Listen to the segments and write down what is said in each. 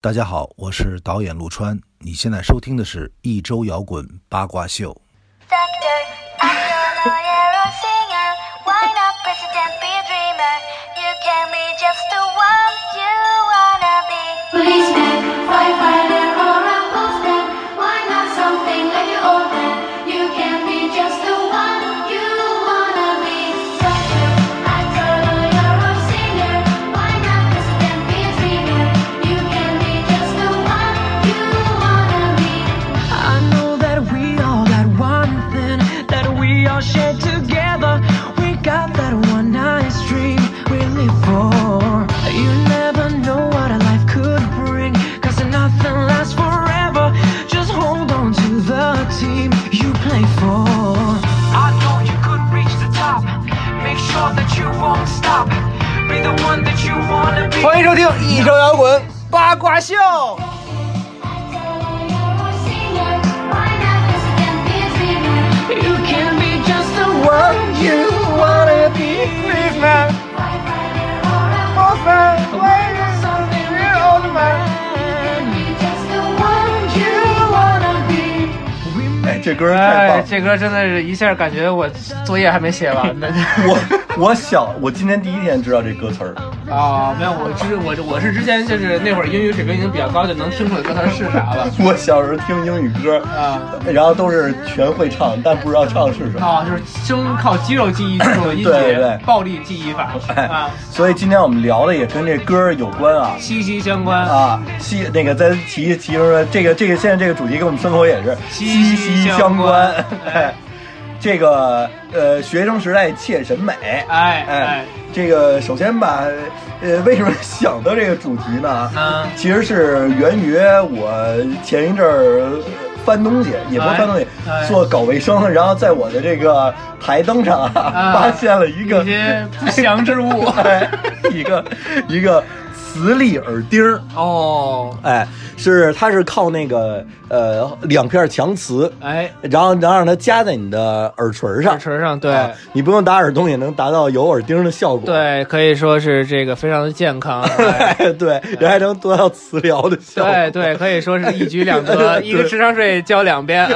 大家好，我是导演陆川，你现在收听的是一周摇滚八卦秀。Be just the one you wanna be. We 哎，made 这歌太棒哎，了！这歌真的是一下感觉我作业还没写完呢。我我小我今天第一天知道这歌词儿，啊，没有，我之我我是之前就是那会儿英语水平已经比较高，就能听出来歌词是啥了。我小时候听英语歌，啊。然后都是全会唱，但不知道唱的是什么。啊，就是生靠肌肉记忆这种音对对。节，暴力记忆法。哎啊，，所以今天我们聊的也跟这歌儿有关啊。息息相关。啊，西那个在提提出说这个这个现在这个主题跟我们生活也是息息相关。哎，这个呃学生时代切审美，哎哎哎，这个首先吧，呃，为什么想到这个主题呢？嗯其实是源于我前一阵儿翻东西，也不是翻东西，做搞卫生，然后在我的这个台灯上啊，啊 发现了一个一些不祥之物。哎，一个一个磁力耳钉儿。哦，哎，是它是靠那个呃两片强磁，哎，然后能让它夹在你的耳垂上，耳垂上对。啊你不用打耳洞也能达到有耳钉的效果。对，可以说是这个非常的健康。对，人还能得到磁疗的效果。对对，可以说是一举两得，对一个智商税交两边。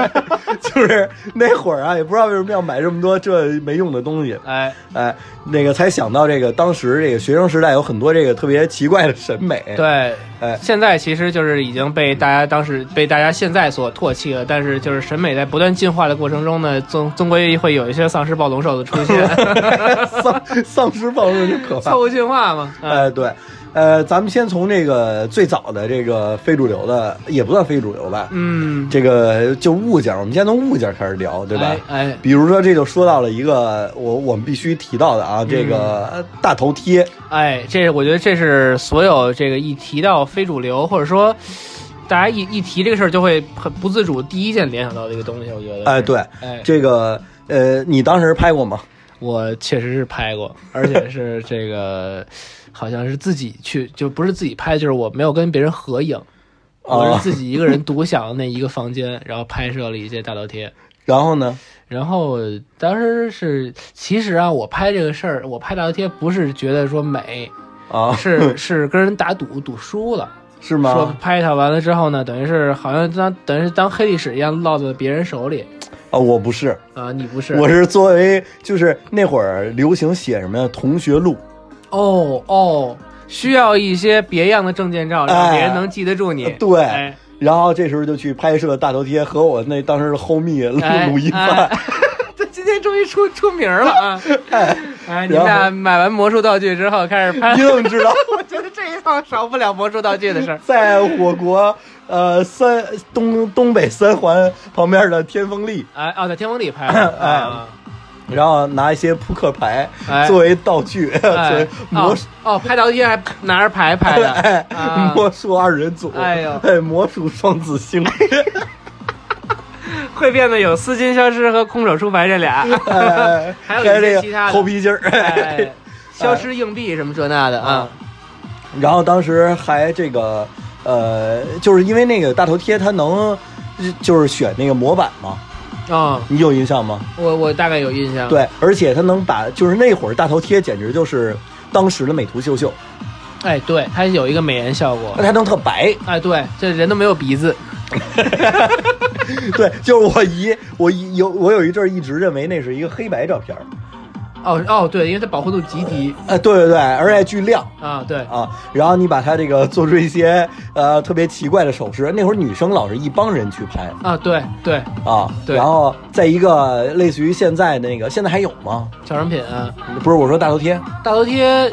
就是那会儿啊，也不知道为什么要买这么多这没用的东西，哎，哎，那个才想到这个当时这个学生时代有很多这个特别奇怪的审美。，对，哎，现在其实就是已经被大家当时被大家现在所唾弃了，但是就是审美在不断进化的过程中呢，终终归会有一些丧尸暴龙兽的出现，丧丧尸暴龙就可怕错。误进化嘛。嗯哎，对，呃，咱们先从这个最早的这个非主流的，也不算非主流吧，嗯，这个就物件儿，我们先从物件儿开始聊，对吧？哎，哎比如说，这就说到了一个我我们必须提到的啊，这个嗯大头贴，哎，这我觉得这是所有这个一提到非主流，或者说大家一一提这个事儿，就会很不自主第一件联想到的一个东西。我觉得是，哎，对，哎，这个呃，你当时拍过吗？我确实是拍过，而且是这个好像是自己去，就不是自己拍，就是我没有跟别人合影。我哦是自己一个人独享那一个房间，然后拍摄了一些大头贴。然后呢？然后当时是，其实啊，我拍这个事儿，我拍大头贴不是觉得说美，啊，是是跟人打赌赌输了。是说吗？拍它完了之后呢，等于是好像当等于是当黑历史一样落在别人手里啊，我不是，啊，你不是？我是作为就是那会儿流行写什么呀？同学录，哦哦，需要一些别样的证件照，让哎别人能记得住你。对哎然后这时候就去拍摄大头贴，和我那当时的 homie 录哎录一哎饭，这今天终于出出名了啊！哎，哎，你们俩买完魔术道具之后开始拍你，怎么知道？我觉得这一趟少不了魔术道具的事儿。在我国呃三东东北三环旁边的天丰丽，哎哦，在天丰利拍的。哎啊然后拿一些扑克牌哎。作为道具，作为哎魔哦哦，拍道具还拿着牌拍的。哎啊。魔术二人组，哎呦。哎魔术双子星，会变的有丝巾消失和空手出牌这俩，哎，还有一些这其他的。个头皮筋儿，哎，消失硬币什么这那的啊。然后当时还这个呃，就是因为那个大头贴它能就是选那个模板嘛，啊，你有印象吗？我我大概有印象。对，而且他能把就是那会儿大头贴简直就是当时的美图秀秀，哎，对，它有一个美颜效果。它能特白。哎，对，这人都没有鼻子。对，就是我姨，我姨有我有一阵儿一直认为那是一个黑白照片儿。哦哦，对，因为它饱和度极低呃，对对对，而且巨亮啊，对，啊。然后你把它这个做出一些呃特别奇怪的手势，那会儿女生老是一帮人去拍啊，对对，啊。对然后在一个类似于现在那个，现在还有吗？小商品啊，不是，我说大头贴大头贴，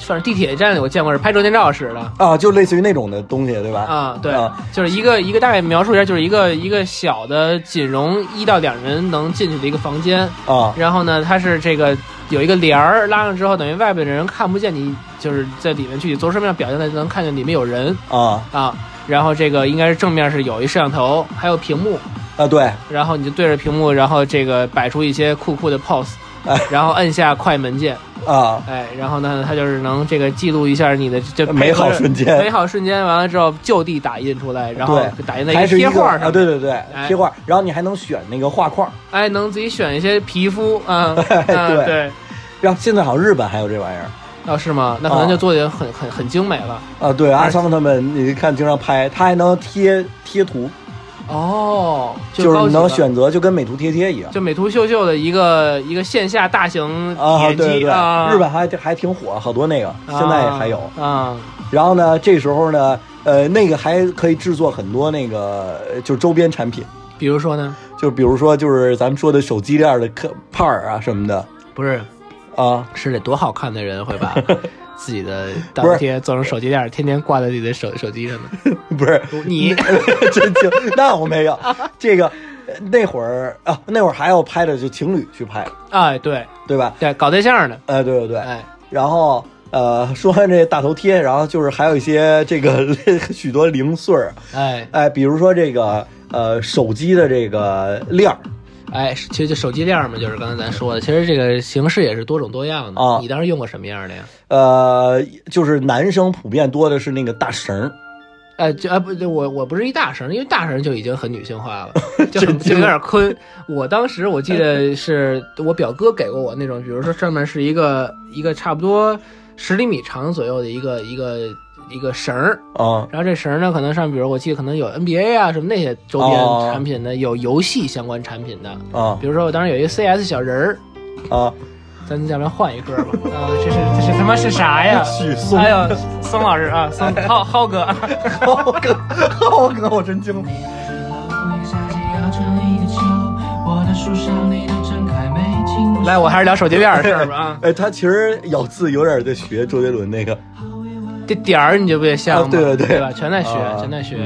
反正地铁站里我见过是拍证件照使的。啊，就类似于那种的东西，对吧？啊，对啊，就是一个一个大概描述一下，就是一个一个小的仅容一到两人能进去的一个房间，啊然后呢，它是这个有一个帘儿拉上之后，等于外边的人看不见你，就是在里面具体做什么样表现的，能看见里面有人啊啊。然后这个应该是正面是有一摄像头，还有屏幕，啊，对，然后你就对着屏幕，然后这个摆出一些酷酷的 pose，哎 然后按下快门键，啊，哎，然后呢，它就是能这个记录一下你的这美好瞬间。美好瞬间完了之后就地打印出来，然后，打印在一个贴画上，啊，对，对对，哎。贴画，然后你还能选那个画框，哎，能自己选一些皮肤啊，啊对。对，然后现在好像日本还有这玩意儿。哦是吗？那可能就做的很很很精美了。啊，对，阿桑他们你看经常拍，他还能贴贴图，哦，就是你能选择，就跟美图贴贴一样。就美图秀秀的一个一个线下大型啊，体验对对对，机啊，日本还还挺火，好多那个，现在还有。啊，然后呢，这时候呢，呃，那个还可以制作很多那个呃就是周边产品，比如说呢，就比如说就是咱们说的手机链的壳帕儿啊什么的。不是。啊，是得多好看的人会把 自己的大头贴做成手机链，天天挂在自己的手手机上呢。不是你 真情，那我没有这个。呃那会儿啊，那会儿还要拍的就情侣去拍，哎，对对吧？对，搞对象呢，哎，对对对。哎，然后呃，说完这大头贴，然后就是还有一些这个 许多零碎儿，哎哎，比如说这个呃手机的这个链儿哎，其实就手机链嘛，就是刚才咱说的，其实这个形式也是多种多样的。啊你当时用过什么样的呀？呃，就是男生普遍多的是那个大绳儿，呃，就啊不，我我不是一大绳，因为大绳就已经很女性化了，就很就有点坤。我当时我记得是我表哥给过我那种，比如说上面是一个一个差不多十厘米长左右的一个一个一个绳儿，啊然后这绳儿呢，可能上比如我记得可能有 NBA 啊什么那些周边哦产品的，有游戏相关产品的，啊比如说我当时有一个 CS 小人儿，啊！咱要不然换一歌吧？啊，这是这是他妈是啥呀？许嵩哎呦，松老师啊，松浩浩哥，浩哥，浩哥，我真惊了。来，我还是聊手机链的事儿吧啊。哎，他其实咬字有点在学周杰伦那个这点儿你就不也像吗？啊对对对对吧？全在学，啊全在学。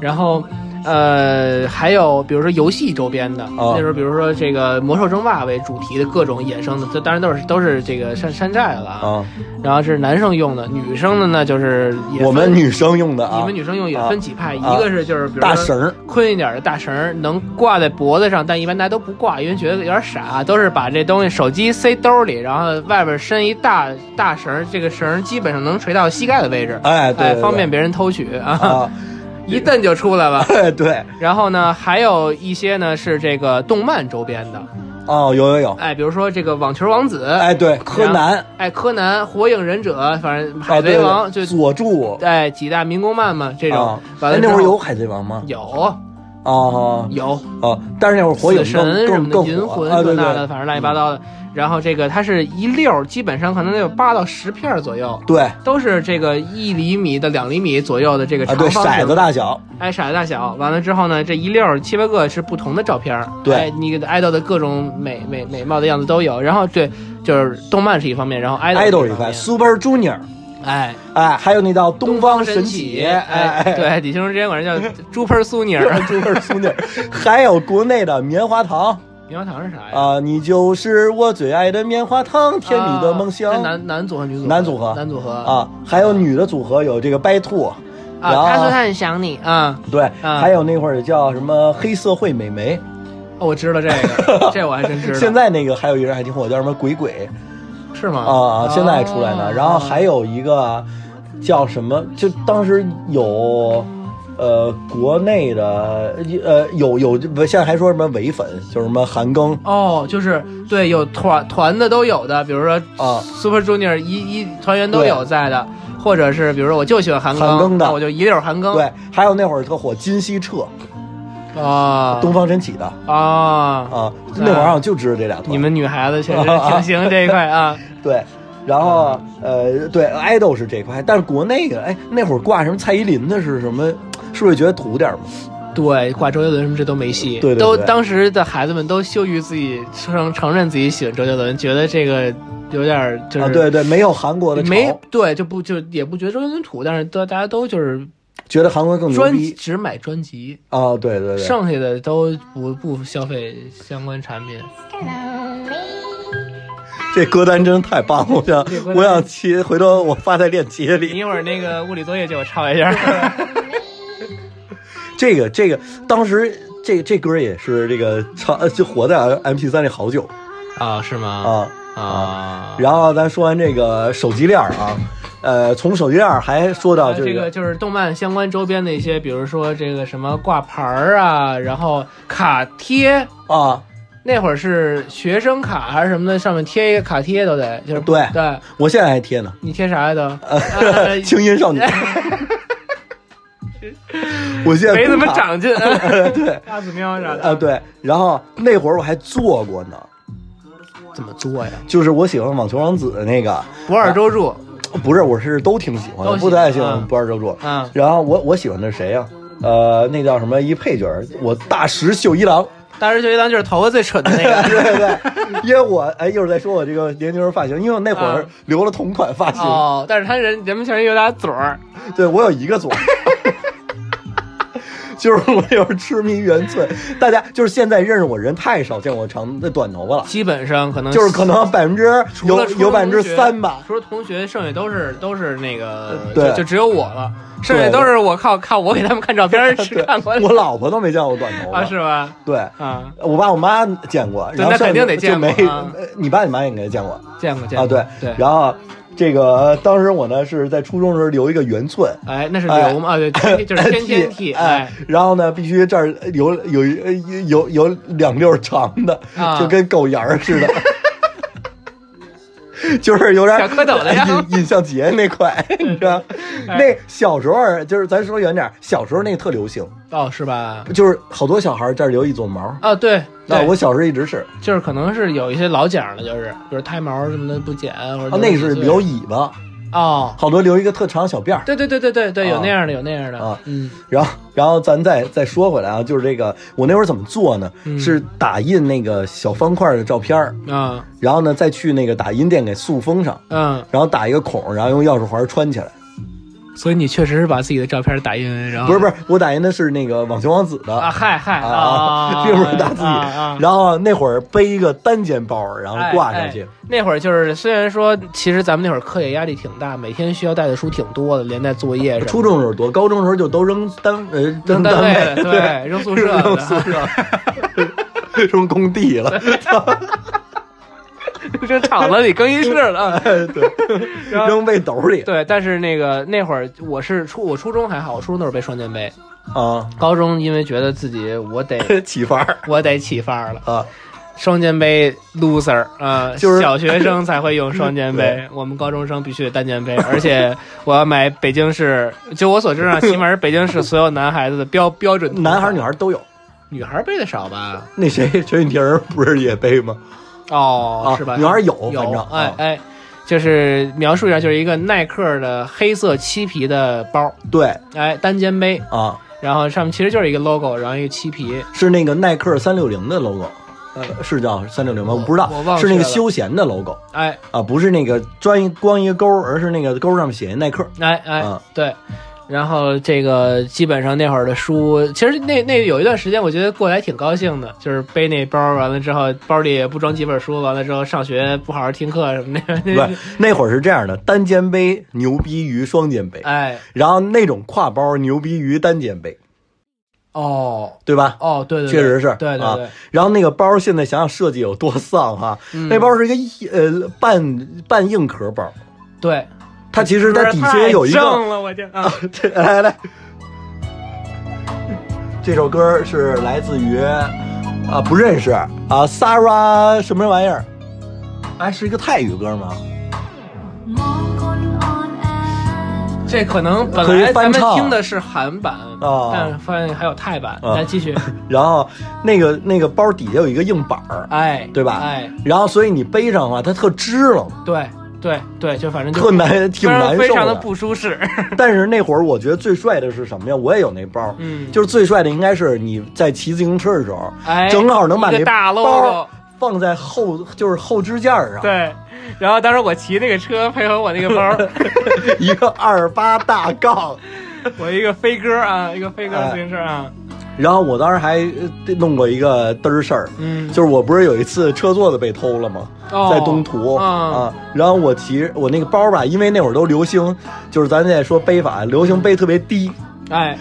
然后，呃，还有比如说游戏周边的，啊那时候比如说这个魔兽争霸为主题的各种衍生的，这当然都是都是这个山山寨了啊。啊，然后是男生用的，女生的呢就是我们女生用的啊，你们女生用也分几派，啊一个是就是比如说大绳儿宽一点的大绳能挂在脖子上，但一般大家都不挂，因为觉得有点傻，都是把这东西手机塞兜里，然后外边伸一大大绳，这个绳基本上能垂到膝盖的位置，哎对对对方便别人偷取啊，啊，一蹬就出来了。哎对，然后呢，还有一些呢是这个动漫周边的，哦有有有，哎，比如说这个网球王子，哎对，柯南，哎，柯南、火影忍者，反正啊海对对贼王就佐助。哎几大民工漫嘛，这种。哎那会儿有海贼王吗？有啊有。啊，但是那会儿火影神什么的，银魂啊，对这那的，对。反正乱七八糟的。然后这个它是一溜儿，基本上可能得有八到十片左右，对。都是这个一厘米的两厘米左右的这个长方形骰子，大小，哎，骰子大小。完了之后呢，这一溜儿七八个是不同的照片儿，对。哎，你给的爱豆的各种美美美貌的样子都有。然后对，就是动漫是一方面，然后爱豆是一方面，Super Junior，哎，哎，还有那道东方神起，起，哎，对，李青之前管人叫猪喷苏尼尔，朱味苏尼尔，还有国内的棉花糖 棉花糖是啥呀？啊，你就是我最爱的棉花糖，甜蜜的梦啊想男男组合女组合？男组合。男组合。啊，还有女的组合有这个白兔，然啊，后他说他很想你啊，对，啊。还有那会儿叫什么黑社会美眉，哦我知道这个，这我还真知道。现在那个还有一人还挺火，叫什么鬼鬼是吗？啊啊，现在出来呢。哦然后还有一个叫什么，就当时有。呃，国内的呃有有，现在还说什么伪粉，就是什么韩庚哦，就是对，有团团的都有的，比如说啊 Super Junior 一一团员都有在的，或者是比如说我就喜欢韩庚，韩庚的那我就一溜韩庚。对，还有那会儿特火金希澈，啊，东方神起的啊，啊，那会儿好像就知道这俩团。你们女孩子确实 挺行这一块啊。对，然后呃，对，爱豆是这块，但是国内的，哎，那会儿挂什么蔡依林的是什么？是不是觉得土点儿嘛？对，挂周杰伦什么这都没戏。对对对都当时的孩子们都羞于自己承承认自己喜欢周杰伦，觉得这个有点儿就是、啊，对对，没有韩国的潮，没对就不就也不觉得周杰伦土，但是都大家都就是觉得韩国更牛专逼只买专辑，啊，对对对，剩下的都不不消费相关产品。这歌单真太棒了，我想我想切，回头我发在链接里。你一会儿那个物理作业借我抄一下。这个这个，当时这这歌也是这个唱呃就活在 M P 三里好久啊，是吗？啊。啊，然后咱说完这个手机链啊，呃，从手机链还说到呃这这个就是动漫相关周边的一些，比如说这个什么挂牌儿啊，然后卡贴。啊，那会儿是学生卡还是什么的，上面贴一个卡贴都得，就是对对，我现在还贴呢，你贴啥呀都？呃呃轻音少女。我现在没怎么长进，对。大子喵啥的。啊，对，然后那会儿我还做过呢，怎么做呀？就是我喜欢网球王子的那个，不二周助，不是，我是都挺喜欢的，不太喜欢嗯。不二周助。嗯。然后我我喜欢的是谁呀、呃，那叫什么一配角，我大石秀一郎。大石秀一郎就是头发最蠢的那个。对对对，因为我哎，一会儿再说我这个年轻人发型，因为我那会儿啊留了同款发型，哦，但是他人人们确实有俩嘴儿，对我有一个左。就是我就是痴迷原寸，大家就是现在认识我人太少见我长的短头发了，基本上可能就是可能百分之有有百分之三吧，除了同学，剩下都是都是那个，对。就就只有我了，剩下都是我靠靠我给他们看照片儿 吃对。看我老婆都没见过我短头发。啊，是吧？对，啊，我爸我妈见过，然后那肯定得见过你爸你妈也应该见过。啊，见过见过。对。对，然后这个当时我呢是在初中的时候留一个圆寸，哎，那是哎留嘛？啊，对，天就是天天剃，哎哎，，然后呢必须这儿有有有有有两溜长的，啊就跟狗沿儿似的。就是有点小蝌蚪的样子尹尹相杰那块，你知道？哎那小时候就是咱说远点，小时候那个特流行，哦，是吧？就是好多小孩这儿留一撮毛。啊，对，对。我小时候一直是，就是可能是有一些老茧的，就是比如胎毛什么的不剪，或者啊，那个是留留尾巴，哦，好多留一个特长小辫儿。对对对对对对，有啊。那样的，有那样的。啊。嗯，然后，然后咱再再说回来啊，就是这个，我那会儿怎么做呢？嗯。是打印那个小方块的照片儿，啊。然后呢再去那个打印店给塑封上，嗯，然后打一个孔，然后用钥匙环穿起来。所以你确实是把自己的照片打印，然后不是不是，我打印的是那个网球王子的啊，嗨嗨啊啊，并不是打自己。然后那会儿背一个单肩包，然后挂上去。那会儿就是，虽然说其实咱们那会儿课业压力挺大，每天需要带的书挺多的，连带作业。初中时候多，高中时候就都扔单呃扔单单位位，对扔宿舍的 扔宿舍，扔工地了。这厂子里更衣室了。对，扔背兜里对，但是那个那会儿我是初我初中还好，我初中都是背双肩背，啊，高中因为觉得自己我得 起范儿我得起范儿了，啊。双肩背 loser 啊、就是小学生才会用双肩背，我们高中生必须得单肩背，而且我要买北京市，就我所知啊，起码是北京市所有男孩子的标标准男孩女孩都有。女孩背的少吧？那谁陈雨婷不是也背吗？啊，哦是吧？女孩儿有，反有正，啊。哎哎，就是描述一下，就是一个耐克的黑色漆皮的包，对。哎，单肩背，啊，然后上面其实就是一个 logo，然后一个漆皮，是那个耐克三六零的 logo，呃，是叫三六零吗？我我不知道，是那个休闲的 logo 哎。啊，不是那个专一光一个勾，而是那个勾上面写耐克。哎哎，啊。对。然后这个基本上那会儿的书，其实那那有一段时间，我觉得过得还挺高兴的，就是背那包完了之后，包里也不装几本书，完了之后上学不好好听课什么的。不是，那会儿是这样的，单肩背牛逼于双肩背，哎，然后那种挎包牛逼于单肩背，哦。对吧？哦，对对，对。确实是，啊对对对，然后那个包现在想想设计有多丧哈，嗯。那包是一个呃半半硬壳包，对，它其实它底下有一个，来来来，这首歌是来自于啊不认识啊 s a r a 什么玩意儿？哎，是一个泰语歌吗？这可能本来咱们听的是韩版啊，但发现还有泰版。来继续。然后那个那个包底下有一个硬板儿，哎，对吧？哎，然后所以你背上的话，它特支棱。对。对对，就反正就特难，挺难受非常的不舒适。但是那会儿我觉得最帅的是什么呀？我也有那包，嗯就是最帅的应该是你在骑自行车的时候，哎，正好能把那大包。放在后，就是后支架上，对，然后当时我骑那个车，配合我那个包，一个二八大杠。我一个飞鸽啊，一个飞鸽哎自行车啊，然后我当时还呃弄过一个嘚儿事儿，嗯，就是我不是有一次车座子被偷了吗？哦。在东图、啊啊，然后我骑我那个包吧，因为那会儿都流行，就是咱现在说背法，流行背特别低，哎。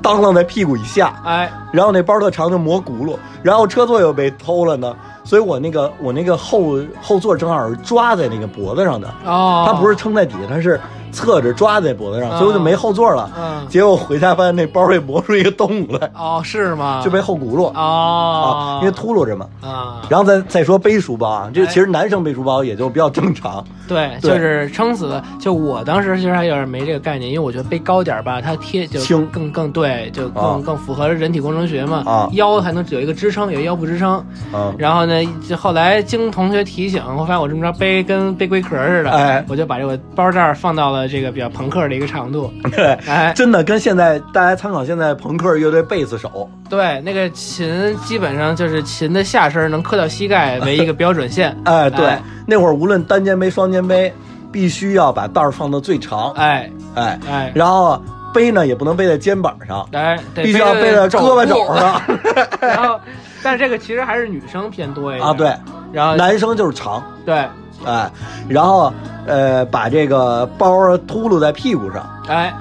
当啷在屁股以下，哎，然后那包特长就磨轱辘，然后车座又被偷了呢，所以我那个我那个后后座正好是抓在那个脖子上的，哦，它不是撑在底下，它是侧着抓在脖子上，啊所以我就没后座了。嗯结果回家发现那包被磨出一个洞来，哦是吗？就被后轱辘、哦啊，，因为秃噜着嘛。啊，然后再再说背书包啊，这哎其实男生背书包也就比较正常。对，就是撑死的。就我当时其实还有点没这个概念，因为我觉得背高点儿吧，它贴就轻更更对，就更、啊更符合人体工程学嘛。啊腰还能有一个支撑，有腰部支撑。嗯，然后呢，就后来经同学提醒，我发现我这么着背跟背龟壳似的，哎我就把这个包这儿放到了这个比较朋克的一个长度。对，哎，真的跟现在大家参考现在朋克乐队贝斯手，对，那个琴基本上就是琴的下身能磕到膝盖为一个标准线。哎，对，哎。那会儿无论单肩背、双肩背，必须要把带儿放到最长，哎。哎，哎。然后背呢也不能背在肩膀上，哎，必须要背在胳膊肘上。然后，但是这个其实还是女生偏多一点。啊。对，，然后男生就是长，对，哎，然后呃把这个包秃噜在屁股上，哎，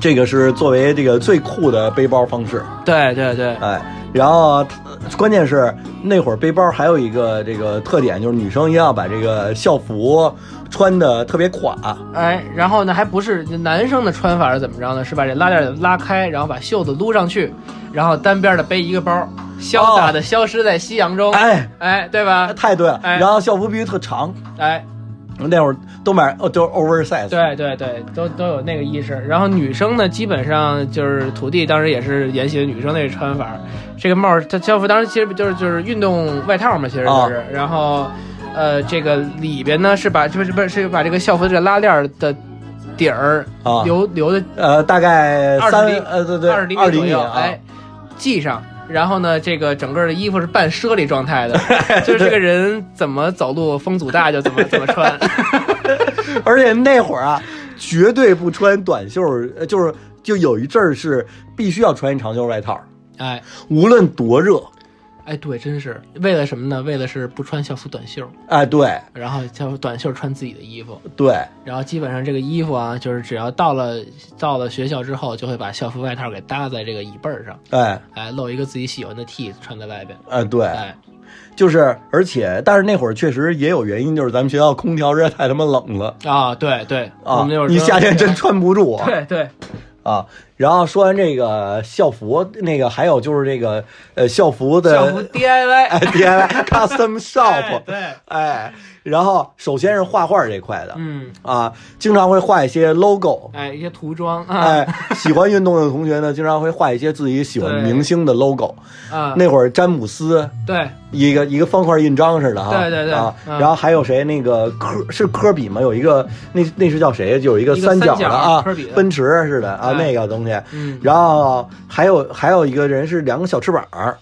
这个是作为这个最酷的背包方式，对对对，哎，然后呃关键是那会儿背包还有一个这个特点，就是女生一定要把这个校服穿的特别垮，哎，然后呢，还不是男生的穿法是怎么着呢？是把这拉链拉开，然后把袖子撸上去，然后单边的背一个包，潇洒的消失在夕阳中。哎，哎，对吧？太对了。哎然后校服必须特长，哎，那会儿都买哦，都 oversize，对对对，都都有那个意识。然后女生呢，基本上就是土地，当时也是沿袭了女生那个穿法。这个帽儿，它校服当时其实就是就是运动外套嘛，其实就是。然后，呃，这个里边呢是把不是不是是把这个校服这个拉链儿的底儿啊留留的呃，大概三呃，对对，二十厘米左右，啊，哎，系上。然后呢，这个整个的衣服是半奢礼状态的，就是这个人怎么走路风阻大就怎么怎么穿。而且那会儿啊，绝对不穿短袖，呃就是就有一阵儿是必须要穿一长袖外套，哎无论多热，哎，对，真是为了什么呢？为了是不穿校服短袖，哎，对然后校服短袖穿自己的衣服，对，然后基本上这个衣服啊，就是只要到了到了学校之后，就会把校服外套给搭在这个椅背儿上，哎哎，露一个自己喜欢的 T 穿在外边，哎对，哎，就是而且，但是那会儿确实也有原因，就是咱们学校空调实在太他妈冷了啊，对对，啊你夏天真穿不住啊。对对，啊。然后说完这个校服，那个还有就是这个呃校服的校服 DIY，哎 DIY custom 哎 shop，对，哎，然后首先是画画这块的，嗯，啊，经常会画一些 logo。哎，一些涂装啊，哎，喜欢运动的同学呢，经常会画一些自己喜欢对明星的 logo。啊，那会儿詹姆斯对一个一个方块印章似的哈，对对对啊，嗯然后还有谁？那个科是科比吗？有一个那那是叫谁？就有一个三角的啊科比，奔驰似的啊，哎那个东西。嗯，然后还有还有一个人是两个小翅膀儿，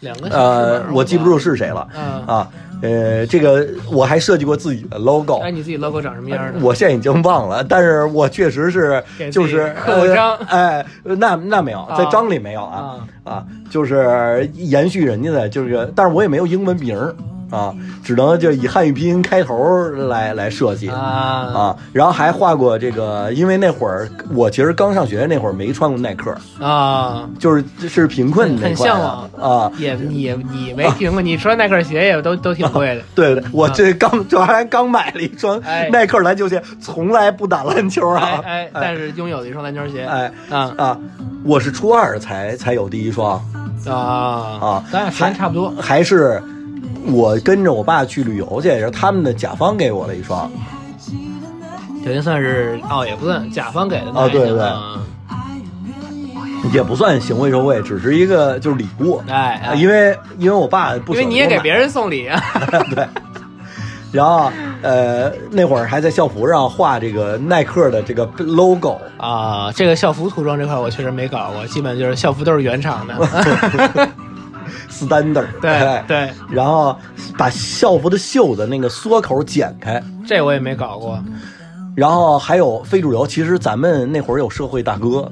两个小翅，膀呃我记不住是谁了。嗯，啊。呃，这个我还设计过自己的 logo，哎，你自己 logo 长什么样的？我现在已经忘了，但是我确实是就是刻过章。呃哎，那那没有，在章里没有啊啊，就是延续人家的，就是，但是我也没有英文名儿啊，只能就以汉语拼音开头来来设计。啊啊，然后还画过这个，因为那会儿我其实刚上学那会儿没穿过耐克，啊，就是是贫困那很向往啊。也你你没听过，你穿耐克鞋也都都挺贵的。对对，我这刚这还刚买了一双哎耐克篮球鞋，从来不打篮球哎啊。哎，但是拥有了一双篮球鞋。哎啊啊，我是初二才才有第一双，啊。啊。咱俩时间差不多。还是我跟着我爸去旅游去，然后他们的甲方给我了一双。等于算是哦，也不算甲方给的哦对对。也不算行贿受贿，只是一个就是礼物。哎，哎。因为因为我爸不因为你也给别人，人送礼啊，对。然后呃那会儿还在校服上画这个耐克的这个 logo，啊，这个校服涂装这块我确实没搞过，基本就是校服都是原厂的。standard，对哎对，然后把校服的袖子那个缩口剪开，这我也没搞过。然后还有非主流。其实咱们那会儿有社会大哥，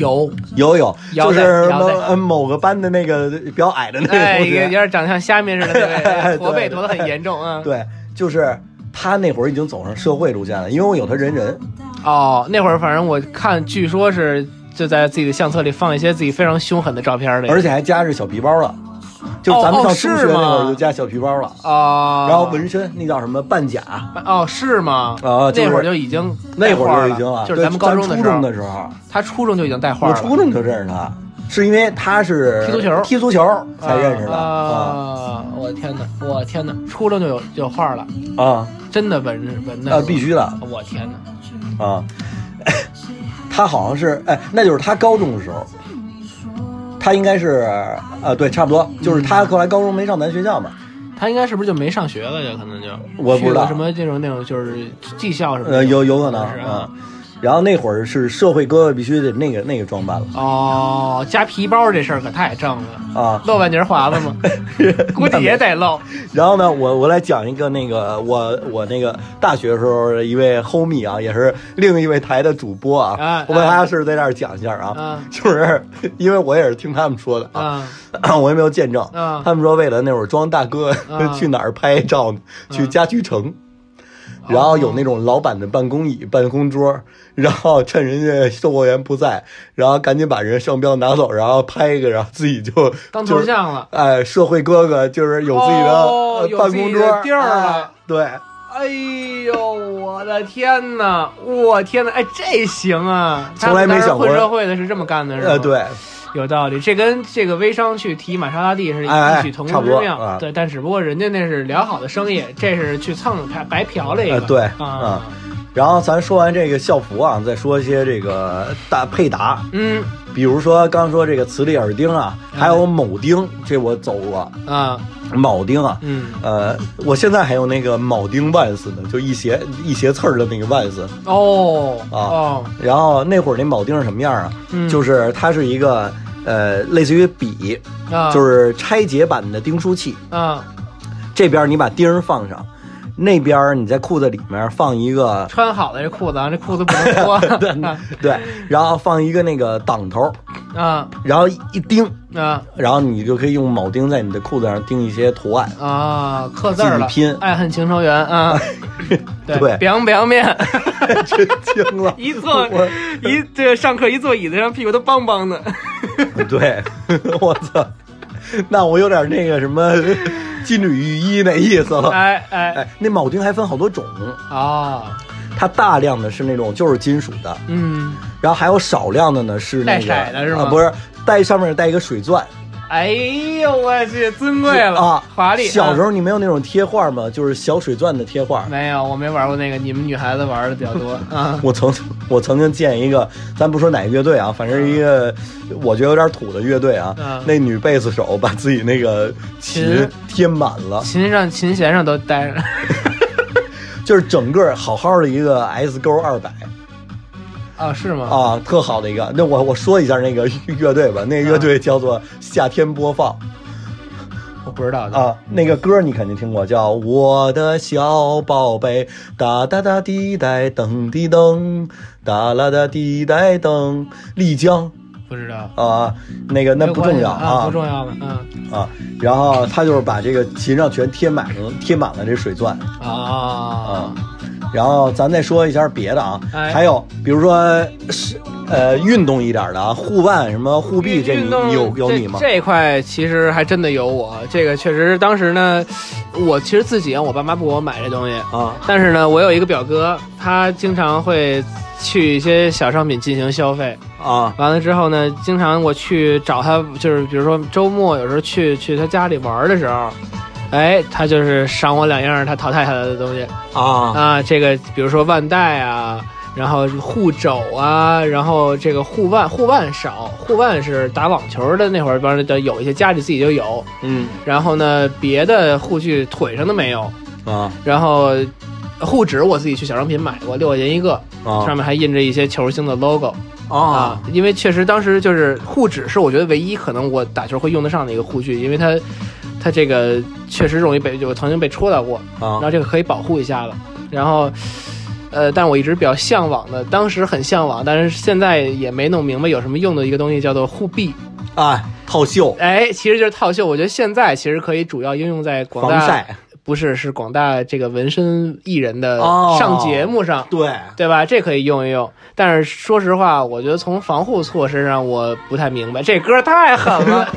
有，有有，就是某个班的那个比较矮的那个哎，同学，有有点长得像虾米似的 对，驼背驼的很严重啊。对，就是他那会儿已经走上社会路线了，因为我有他人人，哦，那会儿反正我看，据说是就在自己的相册里放一些自己非常凶狠的照片里。而且还夹着小皮包了，就是咱们上中学那会儿就加小皮包了，哦，然后纹身那叫什么半甲，哦是吗？啊就是那会儿就已经那会儿就已经了，就是咱们高中的时候初中的，时候，他初中就已经带画了我。初中就认识他，是因为他是踢足球踢足球才认识的啊啊啊！我天哪，我天哪，初中就有就有画了，啊真的纹纹的啊，必须的我天哪！啊！他好像是哎，那就是他高中的时候，他应该是呃对，差不多，就是他后来高中没上咱学校嘛，他应该是不是就没上学了？就可能就我不知道去了什么这种那种就是技校什么的。呃有有可能是啊。然后那会儿是社会哥哥必须得那个那个装扮了哦，加皮包这事儿可太正了，啊。露半截华子吗？估计也得露。然后呢，我我来讲一个那个我我那个大学时候的一位 homie 啊，也是另一位台的主播啊，啊我把他事在这儿讲一下啊，啊就是因为我也是听他们说的啊，啊 我也没有见证，啊他们说为了那会儿装大哥、啊 去哪儿拍照呢？去家居城。然后有那种老板的办公椅、办公桌，然后趁人家售货员不在，然后赶紧把人商标拿走，然后拍一个，然后自己就当头像了。哎，社会哥哥就是有自己的、办公桌的地儿了哎对，哎呦，我的天哪！我天哪！哎，这行啊！从来没想过混社会的是这么干的，是吧？呃，，对，有道理。这跟这个微商去提玛莎拉蒂是异曲同差工之妙。对，但只不过人家那是良好的生意，这是去蹭白白嫖了一个。呃对啊啊，然后咱说完这个校服啊，再说一些这个大配搭，嗯。比如说刚说这个磁力耳钉啊，还有铆钉，这我走过，啊。铆钉啊，嗯。呃，我现在还有那个铆钉万斯呢，就一斜一斜刺儿的那个万斯。哦啊哦。然后那会儿那铆钉是什么样啊？嗯。就是它是一个呃，类似于笔，啊，就是拆解版的钉书器。啊。这边你把钉放上，那边你在裤子里面放一个，穿好的这裤子啊，这裤子不能脱。对，然后放一个那个挡头，啊。然后一钉，啊。然后你就可以用铆钉在你的裤子上钉一些图案。啊，刻字儿了，拼。爱恨情仇缘啊，对对，biang biang 面。真惊了，一坐一这上课一坐椅子上，屁股都邦邦的。对，我操，那我有点那个什么金缕玉衣那意思了。哎哎。哎，那铆钉还分好多种，啊，它大量的是那种就是金属的，嗯，然后还有少量的呢是那带个色的是吗？啊，不是带上面带一个水钻哎呦我去，尊贵了啊，华丽。小时候候你没有那种贴画吗？就是小水钻的贴画。没有，我没玩过那个，你们女孩子玩的比较多 啊。我曾我曾经见一个，咱不说哪个乐队啊，反正一个我觉得有点土的乐队啊。嗯那女贝斯手把自己那个琴琴贴满了，琴上琴弦上都带着。就是整个好好的一个 S 勾二百啊，是吗？啊，特好的一个。那我我说一下那个 乐队吧，那个乐队叫做夏天播放我不知道。啊，那个歌你肯定听过，叫我的小宝贝，哒哒哒滴答噔滴噔，哒啦哒滴答噔，丽江不知道。啊，那个那不重要啊，不重要了。嗯啊，然后他就是把这个琴上全贴满了，贴满了这水钻啊啊。然后咱再说一下别的啊，哎还有比如说是呃运动一点的啊，护腕什么护臂，这你动有有这你吗？这一块其实还真的有我，这个确实当时呢，我其实自己啊，我爸妈不给我买这东西，啊但是呢，我有一个表哥，他经常会去一些小商品进行消费。啊完了之后呢，经常我去找他，就是比如说周末有时候去去他家里玩的时候，哎，他就是赏我两样他淘汰下来的东西啊啊，这个比如说腕带啊。然后护肘啊，然后这个护腕，护腕少，护腕是打网球的那会儿，帮人的有一些家里自己就有。嗯然后呢，别的护具腿上的没有。啊然后护指我自己去小商品买过，六块钱一个，啊上面还印着一些球星的 logo 啊啊。因为确实当时就是护指是我觉得唯一可能我打球会用得上的一个护具，因为它它这个确实容易被我曾经被戳到过，啊然啊后这个可以保护一下了。然后。呃，但我一直比较向往的，当时很向往，但是现在也没弄明白有什么用的一个东西，叫做护臂。啊！套袖哎，其实就是套袖。我觉得现在其实可以主要应用在广大晒，不是是广大这个纹身艺人的哦上节目上，对对吧？这可以用一用。但是说实话，我觉得从防护措施上，我不太明白。这歌太狠了，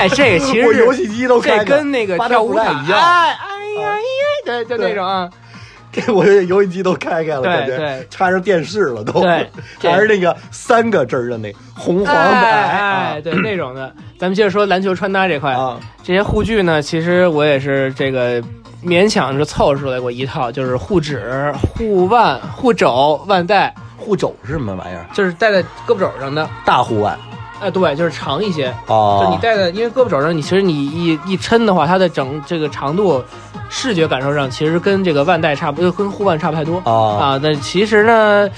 哎，这个其实 我游戏机都开这跟那个跳舞卡带不带一样。哎哎呀哎呀，对，就那种啊，这我这游戏机都开开了，对感觉对插上电视了都，对 还是那个三个针儿的那红黄哎白哎，对那种的。咱们接着说篮球穿搭这块，啊这些护具呢，其实我也是这个勉强是凑出来过一套，就是护指、护腕、护肘、腕带，护肘是什么玩意儿？就是戴在胳膊肘上的。大护腕哎，对，就是长一些，哦，就你戴的，因为胳膊肘上，你其实你一一抻的话，它的整这个长度，视觉感受上其实跟这个腕带差不多，跟护腕差不太多啊啊。但其实呢，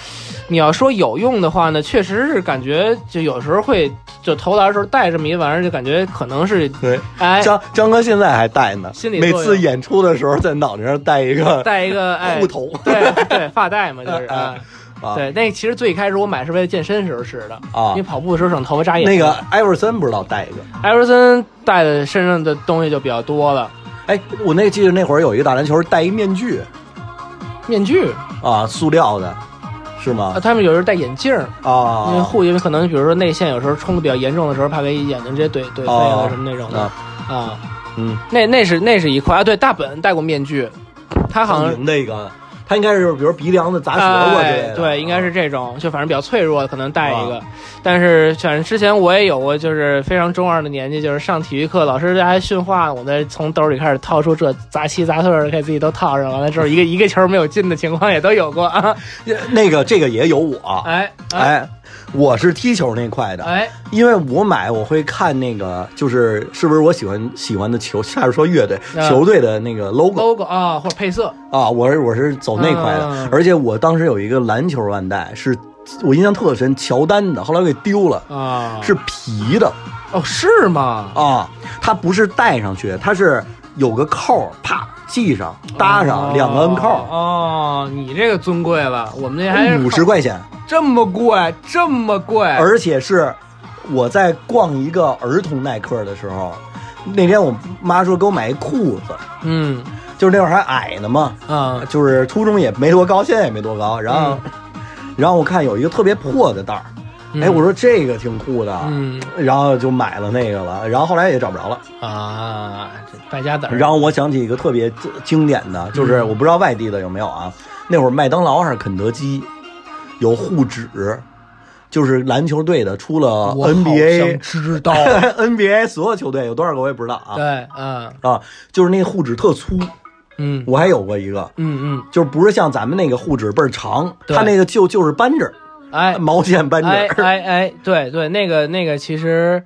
你要说有用的话呢，确实是感觉就有时候会就投篮的时候戴这么一玩意儿，就感觉可能是对，哎张张哥现在还戴呢，每心里每次演出的时候在脑袋上戴一个戴一个哎护头对对发带嘛，就是哎啊。啊，对，那其实最开始我买是为了健身时候使的啊因为跑步的时候省头发扎眼。那个艾弗森不知道戴一个，艾弗森带的身上的东西就比较多了，哎，我那记得那会儿有一个打篮球戴一面具面具啊，塑料的，是吗啊，吗？他们有时候戴眼镜儿，啊，因为护，因为可能比如说内线有时候冲的比较严重的时候，怕给眼睛直接怼怼飞哦了什么那种的啊啊。嗯，那那是那是一块啊，对，大本戴过面具，他好像那个，他应该是比如鼻梁子砸折过之类的，哎对，应该是这种，就反正比较脆弱，可能带一个。啊。但是反正之前我也有过，就是非常中二的年纪，就是上体育课，老师还训话，我在从兜里开始掏出这杂七杂碎的，给自己都套上，完了之后一个一个球没有进的情况也都有过。啊。那个这个也有我，哎哎。哎，我是踢球那块的，哎，因为我买我会看那个，就是是不是我喜欢喜欢的球，下是说乐队、啊球队的那个 logo logo 啊，或者配色，啊，我是我是走那块的，嗯。而且我当时有一个篮球腕带，是我印象特深，乔丹的，后来我给丢了，啊，是皮的。哦，是吗？啊，它不是戴上去，它是有个扣儿，啪系上搭上、哦两个摁扣儿，哦，你这个尊贵了，我们这还是五十块钱，这么贵，这么贵，而且是我在逛一个儿童耐克的时候，那天我妈说给我买一裤子，嗯。就是那会儿还矮呢嘛，啊就是初中也没多高，现在也没多高，然后、然后我看有一个特别破的袋哎，我说这个挺酷的，嗯。然后就买了那个了，然后后来也找不着了。啊，这败家子儿，然后我想起一个特别经典的，嗯。就是我不知道外地的有没有啊，那会儿麦当劳还是肯德基有护指，就是篮球队的出了 NBA，知道。NBA 所有球队有多少个我也不知道啊。对，嗯。啊，就是那个护指特粗，嗯。我还有过一个，嗯嗯，就是不是像咱们那个护指倍儿长，对。它那个就就是扳指，哎 毛线扳指。哎哎哎，对对，那个那个，其实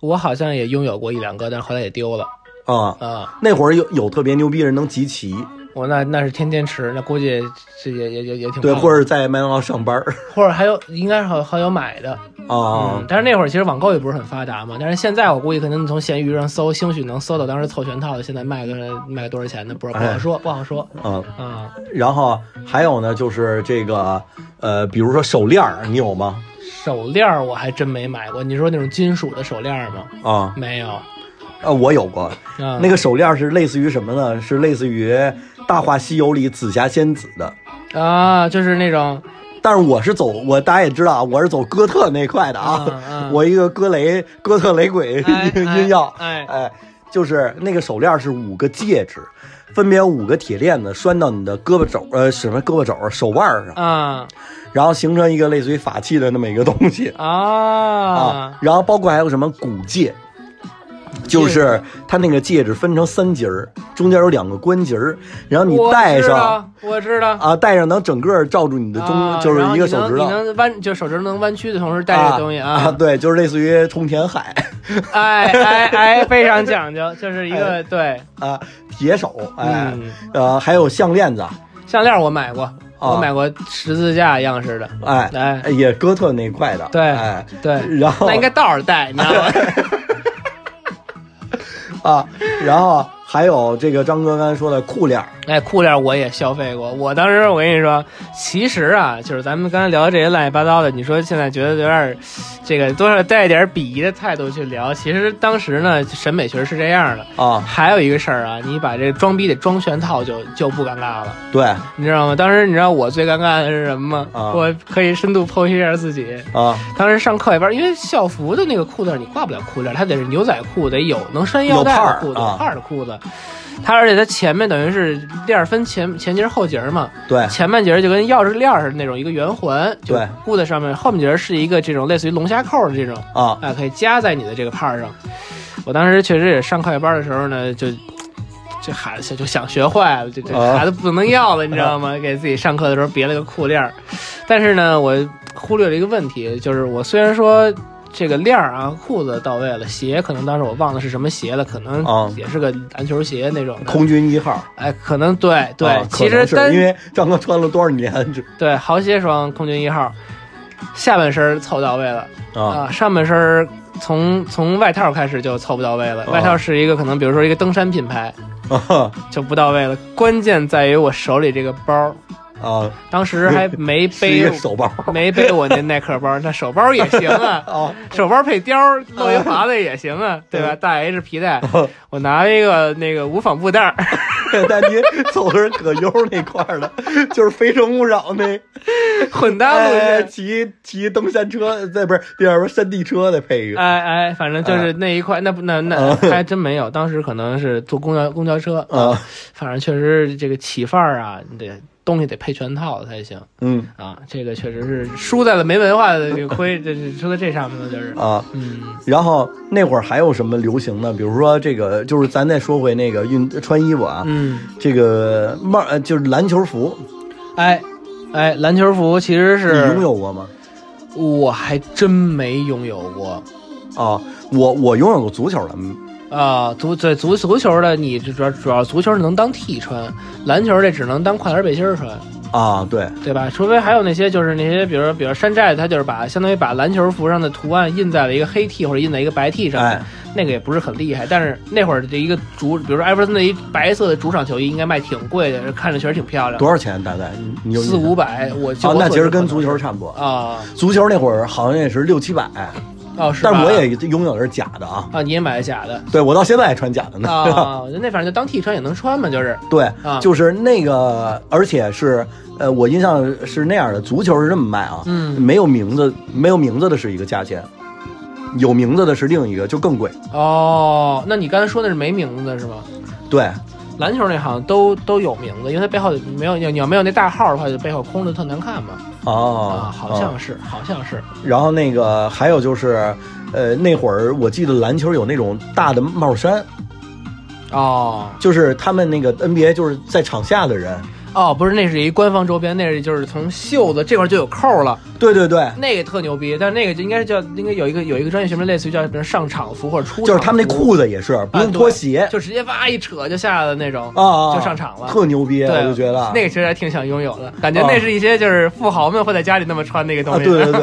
我好像也拥有过一两个，但是后来也丢了啊，啊。那会儿有有特别牛逼人能集齐，我那那是天天吃，那估计这也也也也挺对，或者在麦当劳上班 或者还有应该是还有还有买的，啊嗯，但是那会儿其实网购也不是很发达嘛，但是现在我估计可能你从闲鱼上搜，兴许能搜到当时凑全套的，现在卖个卖多少钱的？不知道，不好说，不好说嗯，啊。然后还有呢，就是这个呃，比如说手链儿，你有吗？手链儿我还真没买过，你说那种金属的手链吗？啊，没有，呃，我有过，啊，那个手链是类似于什么呢？是类似于《大话西游》里紫霞仙子的。啊，就是那种但是我是走，我大家也知道啊，我是走哥特那块的啊。嗯嗯我一个哥雷哥特雷鬼哎 音音药，哎哎，就是那个手链是五个戒指，分别有五个铁链子拴到你的胳膊肘呃什么胳膊肘手腕上，啊然后形成一个类似于法器的那么一个东西啊啊，然后包括还有什么骨戒。就是它那个戒指分成三节儿，中间有两个关节儿，然后你戴上我知道。啊，戴上能整个罩住你的中，啊就是一个手指头。你能弯，就手指能弯曲的同时戴这个东西啊。对，就是类似于冲田海。哎哎哎，非常讲究，就是一个 对。啊，铁手，哎，嗯。呃，还有项链子，项链，我买过，我买过十字架样式的，哎，哎。也哥特那块的，对哎，对，然后那应该倒着戴，你知道吗？啊，然后还有这个张哥刚才说的裤链儿，哎，裤链儿我也消费过。我当时我跟你说，其实啊，就是咱们刚才聊的这些乱七八糟的，你说现在觉得有点儿这个多少带一点鄙夷的态度去聊，其实当时呢审美确实是这样的。啊，还有一个事儿啊，你把这装逼得装全套就就不尴尬了，对你知道吗？当时你知道我最尴尬的是什么吗？啊我可以深度剖析一下自己。啊，当时上课外边，因为校服的那个裤子你挂不了裤链，它得是牛仔裤，得有能拴腰带儿的裤子，啊有帕儿的裤子。它而且它前面等于是链儿分前前节儿后节儿嘛，对前半截儿就跟钥匙链儿似的那种一个圆环，就对箍在上面，后面节儿是一个这种类似于龙虾扣的这种，啊，啊，可以夹在你的这个帕儿上。我当时确实也上课外班的时候呢，就这孩子就想学坏了，这这啊孩子不能要了，你知道吗？给自己上课的时候别了个裤链儿，但是呢，我忽略了一个问题，就是我虽然说。这个链儿啊，裤子到位了，鞋可能当时我忘了是什么鞋了，可能啊也是个篮球鞋那种的。空军一号，哎，可能对对，啊其实单因为张哥穿了多少年这对好些双空军一号，下半身儿凑到位了，啊啊，上半身儿从从外套开始就凑不到位了。啊外套是一个可能，比如说一个登山品牌啊就不到位了。关键在于我手里这个包，啊，当时还没 背手包 没背我那耐克包，那手包也行啊，啊，手包配貂儿露一华子也行啊，对吧？大 H 皮带，我拿了一个那个无纺布袋儿，但您走的是葛优那块儿的，就是《非诚勿扰》那混搭路哎，线。骑骑登山车，再不是第二不是山地车的配一个哎哎，反正就是那一块，那不那那啊还真没有。当时可能是坐公交公交车啊，反正确实这个起范儿啊，你得东西得配全套才行嗯啊。这个确实是输在了没文化的这个亏，这是输在这上面了，就是啊，嗯然后那会儿还有什么流行的？比如说这个，就是咱再说回那个运穿衣服啊，嗯，这个帽呃就是篮球服，哎哎，篮球服其实是你拥有过吗？我还真没拥有过啊，我我拥有过足球的，嗯啊。足对足足球的，你主要主要足球能当 T 穿，篮球这只能当跨栏背心儿穿。啊，对，对吧？除非还有那些就是那些，比如比如山寨的，他就是把相当于把篮球服上的图案印在了一个黑 T 或者印在一个白 T 上面，哎那个也不是很厉害。但是那会儿这一个主，比如说艾弗森的一白色的主场球衣，应该卖挺贵的，看着确实挺漂亮多，少钱大概？四五百。我就啊，那其实跟足球差不多。啊足球那会儿好像也是六七百，哦是吧，但是我也拥有的是假的啊。啊，你也买的假的对我到现在还穿假的呢。啊？那反正就当 T 穿也能穿嘛，就是对，啊就是那个，而且是呃，我印象是那样的，足球是这么卖啊，嗯没有名字，没有名字的是一个价钱，有名字的是另一个，就更贵。哦。那你刚才说的是没名字是吗？对，篮球那好像都都有名字，因为它背后没有你要没有那大号的话，就背后空着特难看嘛。哦啊，，好像是，好像是。然后那个还有就是，呃，那会儿我记得篮球有那种大的帽衫，哦就是他们那个 NBA 就是在场下的人，哦，不是，那是一官方周边，那是就是从袖子这块就有扣了，对对对，那个特牛逼。但是那个就应该是叫应该有一个有一个专业学名，类似于叫什么上场服或者出就是他们那裤子也是不用啊对脱鞋。就直接哇一扯就下来的那种啊啊，就上场了。特牛逼，我就觉得。那个其实还挺想拥有的，感觉啊。那是一些就是富豪们会在家里那么穿那个东啊，西。对对对，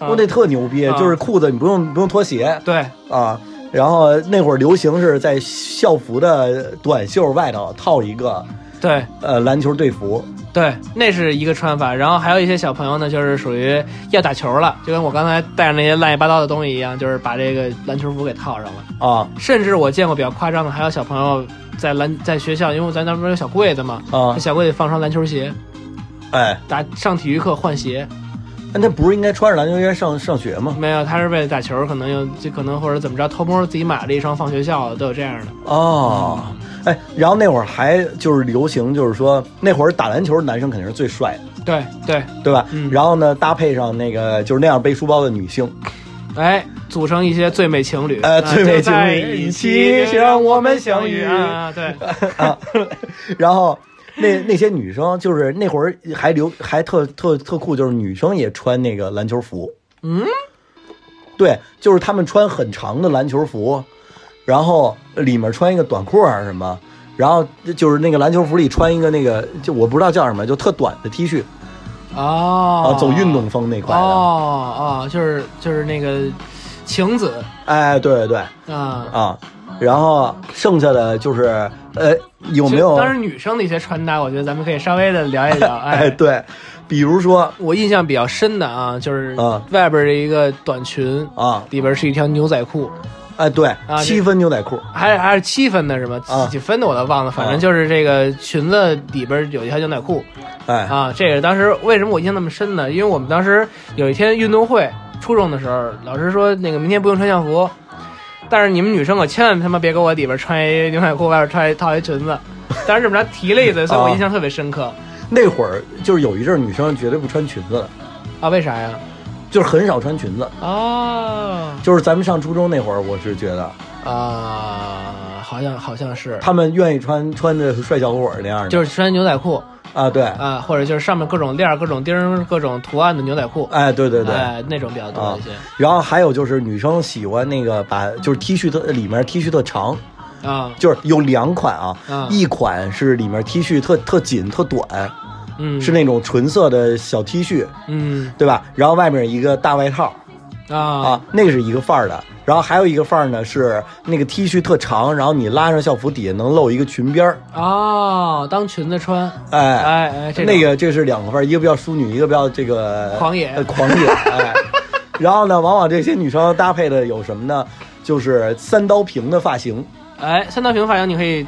我 那特牛逼，啊。就是裤子你不用不用脱鞋。对。啊。然后那会儿流行是在校服的短袖外头套一个对呃篮球队服，对，那是一个穿法。然后还有一些小朋友呢，就是属于要打球了，就跟我刚才带上那些乱七八糟的东西一样，就是把这个篮球服给套上了。啊甚至我见过比较夸张的，还有小朋友在篮在学校，因为咱那边有小柜子嘛，啊在，小柜里放双篮球鞋，哎打上体育课换鞋。那不是应该穿着篮球鞋上上学吗？没有，他是为了打球，可能又就可能或者怎么着，偷摸自己买了一双放学校的，都有这样的。哦，哎，然后那会儿还就是流行，就是说那会儿打篮球的男生肯定是最帅的，对对，对吧？嗯。然后呢，搭配上那个就是那样背书包的女性，哎，组成一些最美情侣，呃啊最美情侣一一起起让我们相遇。啊！对，啊，然后那那些女生就是那会儿还流还特特特酷，就是女生也穿那个篮球服，嗯，对，就是她们穿很长的篮球服，然后里面穿一个短裤还是什么，然后就是那个篮球服里穿一个那个就我不知道叫什么，就特短的 T 恤。哦啊，，走运动风那块的，哦哦，就是就是那个晴子。哎，对对。对啊。啊，然后剩下的就是呃有没有？当然，女生的一些穿搭，我觉得咱们可以稍微的聊一聊。哎。哎，对，比如说我印象比较深的啊，就是啊。外边的一个短裙，啊。里边是一条牛仔裤，哎对啊七分牛仔裤还是还是七分的是吗？啊几几分的我都忘了，反啊正就是这个裙子里边有一条牛仔裤哎啊。这个当时为什么我印象那么深呢？因为我们当时有一天运动会，初中的时候，老师说那个明天不用穿校服，但是你们女生可千万他妈别给我里边穿一牛仔裤，外边穿一套一裙子。当时这么着提了一嘴，所以我印象特别深刻那会儿就是有一阵儿女生绝对不穿裙子的，啊。为啥呀？就是很少穿裙子。啊就是咱们上初中那会儿，我是觉得啊，好像好像是，他们愿意穿穿的帅小伙那样的，就是穿牛仔裤啊，对，啊，或者就是上面各种链儿、各种钉、各种图案的牛仔裤。哎，对对对。哎，那种比较多一些然后还有就是女生喜欢那个把就是 T 恤特里面 T 恤特长，啊，就是有两款啊，啊一款是里面 T 恤特特紧特短，嗯，是那种纯色的小 T 恤，嗯。对吧？然后外面一个大外套。啊。啊，那个是一个范儿的。然后还有一个范儿呢，是那个 T 恤特长，然后你拉上校服底下能露一个裙边儿，哦，当裙子穿，哎哎哎，这种。那个这是两个范儿，一个比较淑女，一个比较这个狂野。呃狂野。哎，然后呢，往往这些女生搭配的有什么呢？就是三刀平的发型，哎，三刀平发型你可以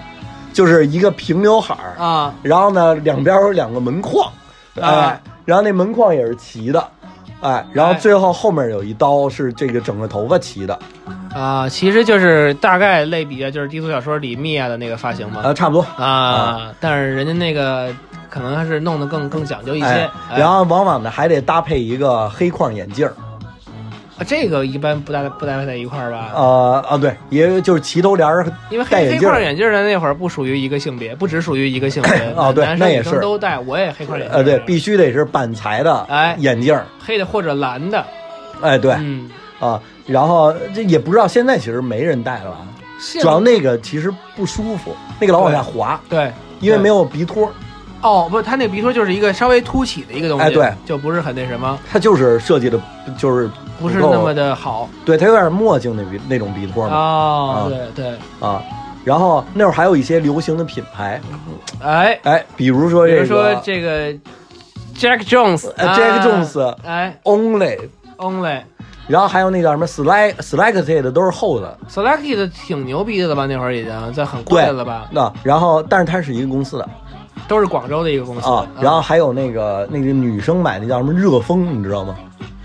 就是一个平刘海儿，啊然后呢两边有两个门框，哎啊，然后那门框也是齐的。哎，然后哎最后后面有一刀是这个整个头发齐的，啊，其实就是大概类比啊，就是低俗小说里米娅的那个发型嘛啊，差不多。啊，但是人家那个可能还是弄得更更讲究一些哎，，哎然后往往呢还得搭配一个黑框眼镜儿，啊这个一般不搭不搭配在一块儿吧？呃啊对，也就是齐头帘儿因为黑黑框眼镜的那会儿不属于一个性别，不只属于一个性别，哦对男生也是。都戴，我也黑框眼镜，呃对，必须得是板材的哎眼镜儿，黑的或者蓝的，哎对嗯，啊，然后这也不知道现在其实没人戴了吧，主要那个其实不舒服，那个老往下滑，对，对。因为没有鼻托，哦，不，它那鼻托就是一个稍微凸起的一个东西，哎对，就不是很那什么，它就是设计的，就是不是那么的好。对，它有点墨镜那鼻那种鼻托嘛。哦，啊。对对，啊。然后那会儿还有一些流行的品牌，哎，哎，比如说比如说这个 Jack Jones，呃啊 Jack Jones 哎。Only，，Only。然后还有那叫什么 Select Selected 的都是厚的，Selected 挺牛逼的了吧？那会儿已经在很贵对了吧？那然后但是它是一个公司的都是广州的一个公司啊，然后还有那个那个女生买那叫什么热风，你知道吗？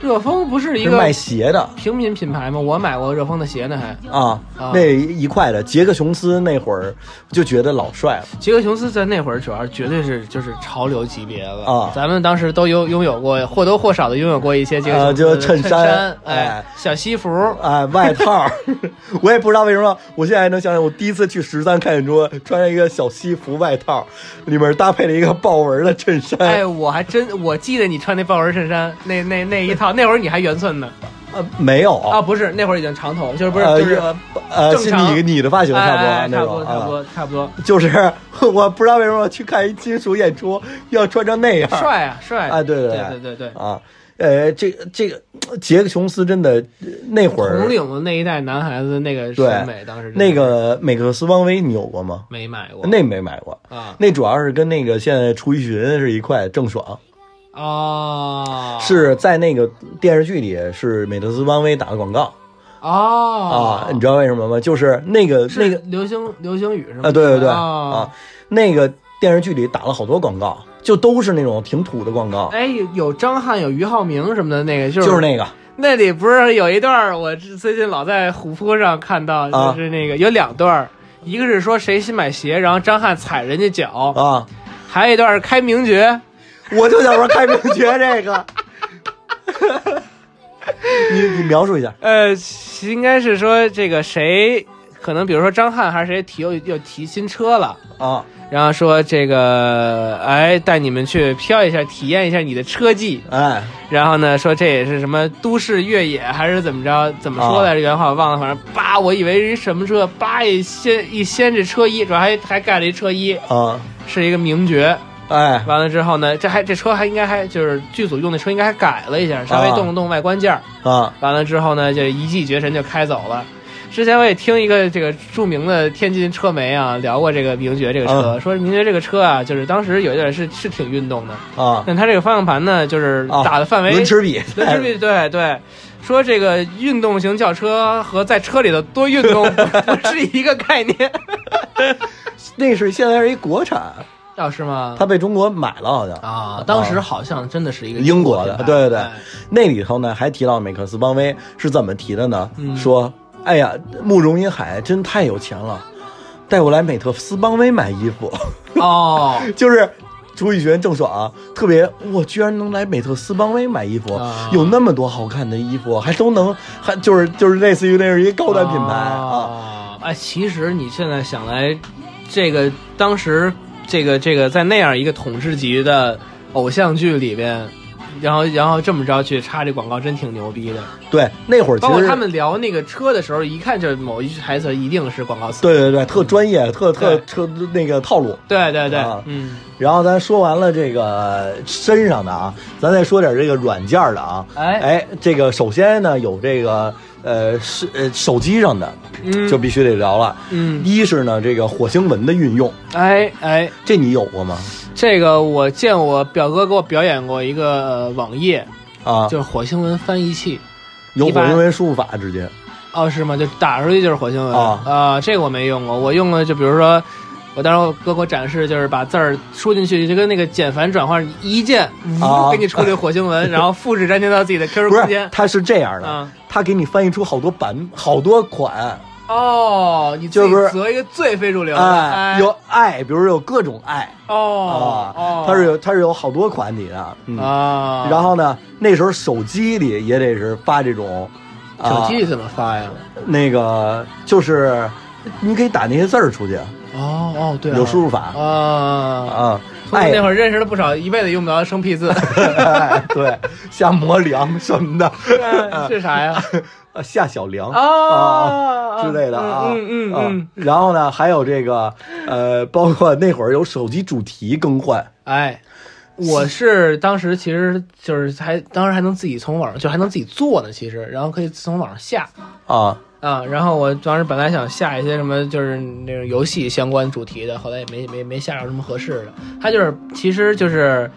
热风不是一个卖鞋的。平民品牌吗？我买过热风的鞋呢，还。啊啊，那一块的杰克琼斯那会儿就觉得老帅了。杰克琼斯在那会儿主要绝对是就是潮流级别了。啊。咱们当时都拥拥有过或多或少的拥有过一些杰克啊琼斯衬衬衫哎。哎，小西服，哎，外套，我也不知道为什么，我现在还能想起我第一次去十三看演出，穿着一个小西服外套，里面搭配了一个豹纹的衬衫，哎，我还真我记得你穿那豹纹衬衫，那那那一套，那会儿你还圆寸呢。呃，没有。啊？不是，那会儿已经长头，就是不是呃就是呃呃，是你你的发型差不多、差不多差不啊，多差不多，就是 我不知道为什么去看一金属演出要穿成那样，帅啊帅。啊对对对。对对。啊，呃，这个这个杰克琼斯真的呃那会儿红领子那一代男孩子那个对审美，当时那个美克斯邦威你有过吗？没买过，那没买过，啊。那主要是跟那个现在楚一群是一块郑爽。哦。是在那个电视剧里是美特斯邦威打的广告。哦。啊，你知道为什么吗？就是那个是那个流星流星雨是吗？啊，对对对啊啊，那个电视剧里打了好多广告，就都是那种挺土的广告，哎，有有张翰，有俞灏明什么的，那个就是就是那个。那里不是有一段儿，我最近老在虎扑上看到，啊。就是那个、有两段儿，一个是说谁新买鞋，然后张翰踩人家脚，啊，还有一段是开名爵，我就想说开名爵这个，你你描述一下呃，应该是说这个谁，可能比如说张翰还是谁提又又提新车了。啊然后说这个，哎，带你们去飘一下，体验一下你的车技。哎然后呢，说这也是什么都市越野还是怎么着？怎么说来着？原话我忘了，反正叭，我以为是什么车，叭一掀一掀这车衣，主要还还盖了一车衣，啊是一个名爵。哎。完了之后呢，这还这车还应该还就是剧组用的车应该还改了一下，稍微啊。动了动外观件儿。啊。完了之后呢，就一骑绝尘就开走了。之前我也听一个这个著名的天津车媒啊聊过这个名爵这个车，嗯说名爵这个车啊，就是当时有一点是是挺运动的，啊，但它这个方向盘呢，就是啊打的范围轮齿比，轮齿比 对对，说这个运动型轿车和在车里头多运动不是一个概念，那是现在是一国产，哦是吗？他被中国买了好像。啊，当时好像真的是一个英国的，对对对哎，那里头呢还提到美克斯邦威是怎么提的呢？嗯说，哎呀，慕容云海真太有钱了，带我来美特斯邦威买衣服，哦，就是朱雨璇郑爽特别，我居然能来美特斯邦威买衣服，啊有那么多好看的衣服，还都能还就是就是类似于那是一个高端品牌啊，啊。哎，其实你现在想来，这个当时这个这个在那样一个统治级的偶像剧里边，然后然后这么着去插这广告，真挺牛逼的。对，那会儿其实包括他们聊那个车的时候，一看就某一句台词一定是广告词。对对对，特专业，特特对特那个套路。对对对，啊嗯，然后咱说完了这个身上的啊，咱再说点这个软件的啊。哎哎，这个首先呢有这个呃是呃手机上的，嗯就必须得聊了。嗯，一是呢这个火星文的运用，哎哎，这你有过吗？这个我见我表哥给我表演过一个、呃网页，啊，就是火星文翻译器。有火星文输入法直接哦，是吗？就打出去就是火星文啊这个我没用过。我用了，就比如说，我当时我哥给我展示，就是把字儿输进去，就跟那个简繁转换一键，啊，给你出这个火星文，然后复制粘贴到自己的 QQ 空间，。它是这样的啊，它给你翻译出好多版好多款，哦，你就是择一个最非主流的，有爱，比如有各种爱哦它是有它是有好多款你的，嗯。啊，然后呢，那时候手机里也得是发这种，啊手机里怎么发呀？那个就是你可以打那些字儿出去，哦哦，对啊，有输入法啊。啊。那会儿认识了不少一辈子用不着的生僻字，哎，对，下磨凉什么的，是啥呀？啊夏小凉啊之类的啊，嗯嗯嗯然后呢，还有这个呃，包括那会儿有手机主题更换，哎，我是当时其实就是还当时还能自己从网上就还能自己做呢，其实然后可以从网上下啊啊。然后我当时本来想下一些什么就是那种游戏相关主题的，后来也没没没下着什么合适的。它就是其实就是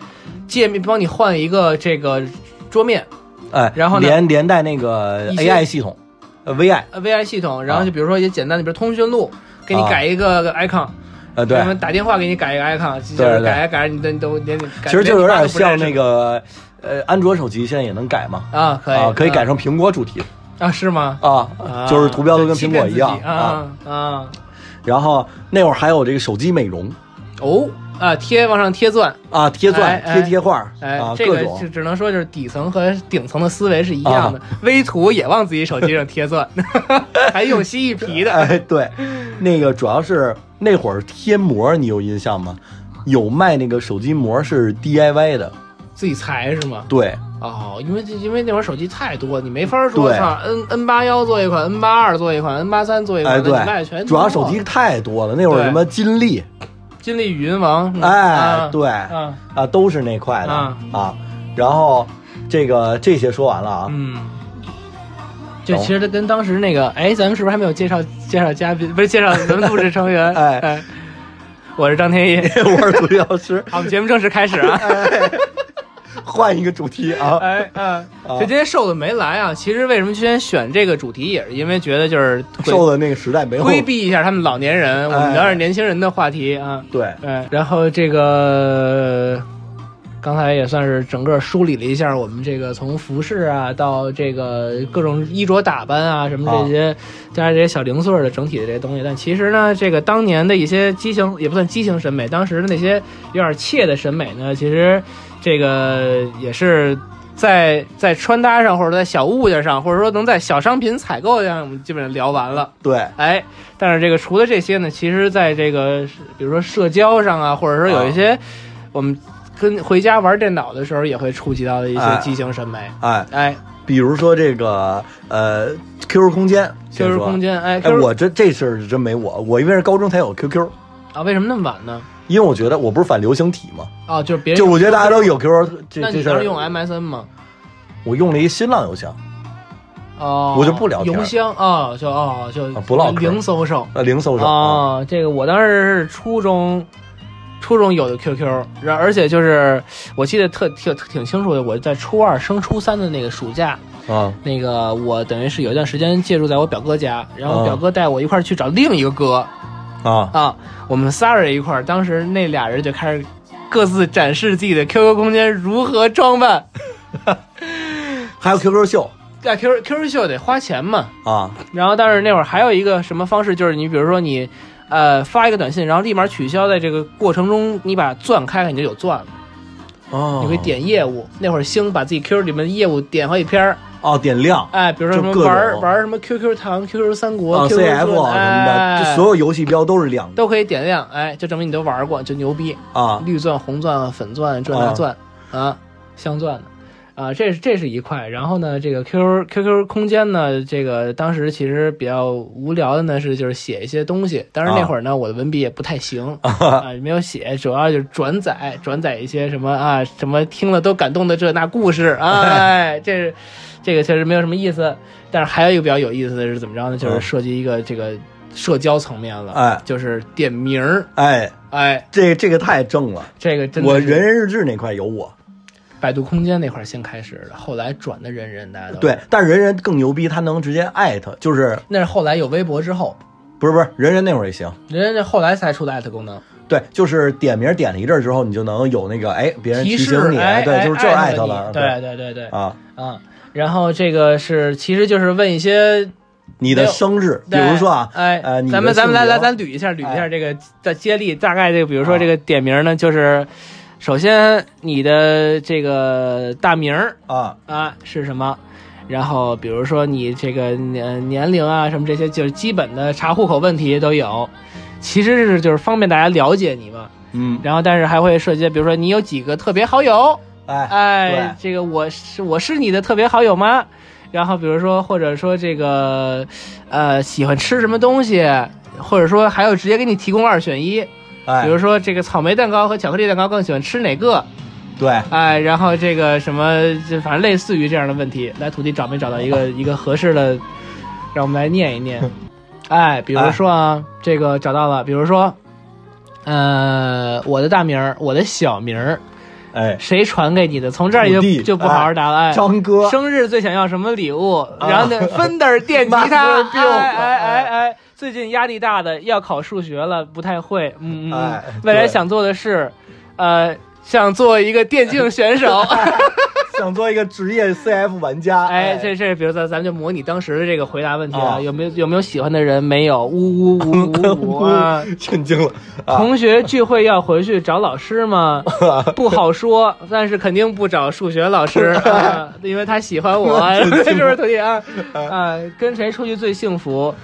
界面帮你换一个这个桌面哎，然后连连带那个 AI 系统，呃 VI，呃 VI 系统，然后就比如说一些简单的，比如通讯录，给你啊改一个个 icon。呃对打电话给你改一个 icon，就是改着改你都你都连你其实就有点像那个呃安卓手机现在也能改嘛，妈都不认识啊，可以啊，可以改成成苹果主题啊，是吗？啊啊，就是图标都跟苹果一样啊啊然后那会儿还有这个手机美容哦啊，贴往上贴钻，啊，贴钻、贴贴画哎，啊，这就只能说就是底层和顶层的思维是一样的，微图也往自己手机上贴钻，还用蜥蜴皮的，哎，对，那个主要是那会儿贴膜，你有印象吗？有卖那个手机膜是 DIY 的，自己裁是吗？对哦，因为这因为那会儿手机太多，你没法说对操 N N 八幺做一款，N 八二做一款，N 八三做一款，哎对，主要手机太多了，那会儿什么金立，金立语音王，嗯哎啊，对啊，啊，都是那块的啊啊。然后这个这些说完了啊，嗯。就其实它跟当时那个，哎，咱们是不是还没有介绍介绍嘉宾？不是介绍咱们录制成员？哎哎，我是张天一，我是主理老师。好，我们节目正式开始啊！换一个主题啊。哎，嗯，啊这今天瘦子没来啊。其实为什么今天选这个主题，也是因为觉得就是瘦的那个时代没有规避一下他们老年人，我们哎聊点年轻人的话题啊。对，哎，然后这个刚才也算是整个梳理了一下我们这个从服饰啊到这个各种衣着打扮啊什么这些，加上这些小零碎的整体的这些东西。但其实呢，这个当年的一些畸形也不算畸形审美，当时的那些有点怯的审美呢，其实这个也是。在在穿搭上，或者在小物件上，或者说能在小商品采购上，我们基本上聊完了。对，哎，但是这个除了这些呢，其实在这个比如说社交上啊，或者说有一些我们跟回家玩电脑的时候，也会触及到的一些哎。畸形审美。哎，哎。比如说这个呃 QQ 空间，QQ 空间，哎哎，我这这事儿是真没我，我因为是高中才有 QQ，啊，为什么那么晚呢？因为我觉得我不是反流行体嘛，啊，就是别人就我觉得大家都有 QQ，这那这事儿。你当时用 MSN 吗？我用了一新浪邮箱，哦，我就不聊天。邮箱哦，就哦就啊不唠嗑。零搜手呃，零搜手啊，哦，这个我当时是初中，初中有的 QQ，然而且就是我记得特挺挺清楚的，我在初二升初三的那个暑假，啊。那个我等于是有一段时间借住在我表哥家，然后啊。表哥带我一块儿去找另一个哥啊。啊，我们仨人一块儿，当时那俩人就开始各自展示自己的 QQ 空间如何装扮。还有 QQ 秀。在 QQ QQ 秀得花钱嘛，啊。然后但是那会儿还有一个什么方式，就是你比如说你，呃，发一个短信，然后立马取消，在这个过程中你把钻开开，你就有钻了，哦，你可以点业务。那会儿兴把自己 QQ 里面的业务点好几篇儿，哦点亮。哎，比如说什么玩玩什么 QQ 糖、QQ 三国、啊 QQ 什么哎。的，这所有游戏标都是亮的都可以点亮，哎，就证明你都玩过，就牛逼。啊。绿钻、红钻、粉钻、这那钻啊，镶钻的。啊，这是这是一块，然后呢，这个 QQ QQ 空间呢，这个当时其实比较无聊的呢是就是写一些东西，当然那会儿呢、我的文笔也不太行 啊，没有写，主要就是转载转载一些什么啊什么听了都感动的这那故事，哎，这是这个确实没有什么意思，但是还有一个比较有意思的是怎么着呢？就是嗯。涉及一个这个社交层面了，哎就是点名儿，哎，哎，这这个太正了，这个真的我人人日志那块有我，百度空间那块先开始的，后来转的人人，大家都对，但是人人更牛逼，他能直接艾特，就是那是后来有微博之后，不是不是人人那会儿也行，人人这后来才出的艾特功能，对，就是点名点了一阵之后，你就能有那个哎，别人提醒你，对，就是这儿艾特了，对对。对对啊，啊，然后这个是其实就是问一些，你的生日，比如说啊，哎，呃，你咱们咱们来来咱捋一下捋一下哎。这个的接力，大概这个比如说啊。这个点名呢，就是首先你的这个大名儿啊，啊是什么？然后比如说你这个年年龄啊什么这些，就是基本的查户口问题都有，其实是就是方便大家了解你嘛。嗯，然后但是还会涉及，比如说你有几个特别好友，哎，哎，这个我是我是你的特别好友吗？然后比如说或者说这个呃喜欢吃什么东西，或者说还有直接给你提供二选一，哎，比如说这个草莓蛋糕和巧克力蛋糕更喜欢吃哪个？对，哎，然后这个什么，就反正类似于这样的问题，来徒弟找没找到一个 一个合适的，让我们来念一念。哎，比如说啊，这个找到了，比如说，呃，我的大名儿，我的小名儿，哎，谁传给你的？从这儿就就不好好答了。哎，张哥，生日最想要什么礼物？啊然后呢，Fender 电吉他哎哎哎哎，最近压力大的要考数学了，不太会。嗯嗯未来想做的是，呃，想做一个电竞选手。想做一个职业 CF 玩家，哎，这这，比如说咱们就模拟当时的这个回答问题啊，啊有没有有没有喜欢的人？没有，呜呜呜呜 呜啊！震惊了啊！同学聚会要回去找老师吗？不好说，但是肯定不找数学老师啊，因为他喜欢我，是不是徒弟啊？啊，跟谁出去最幸福？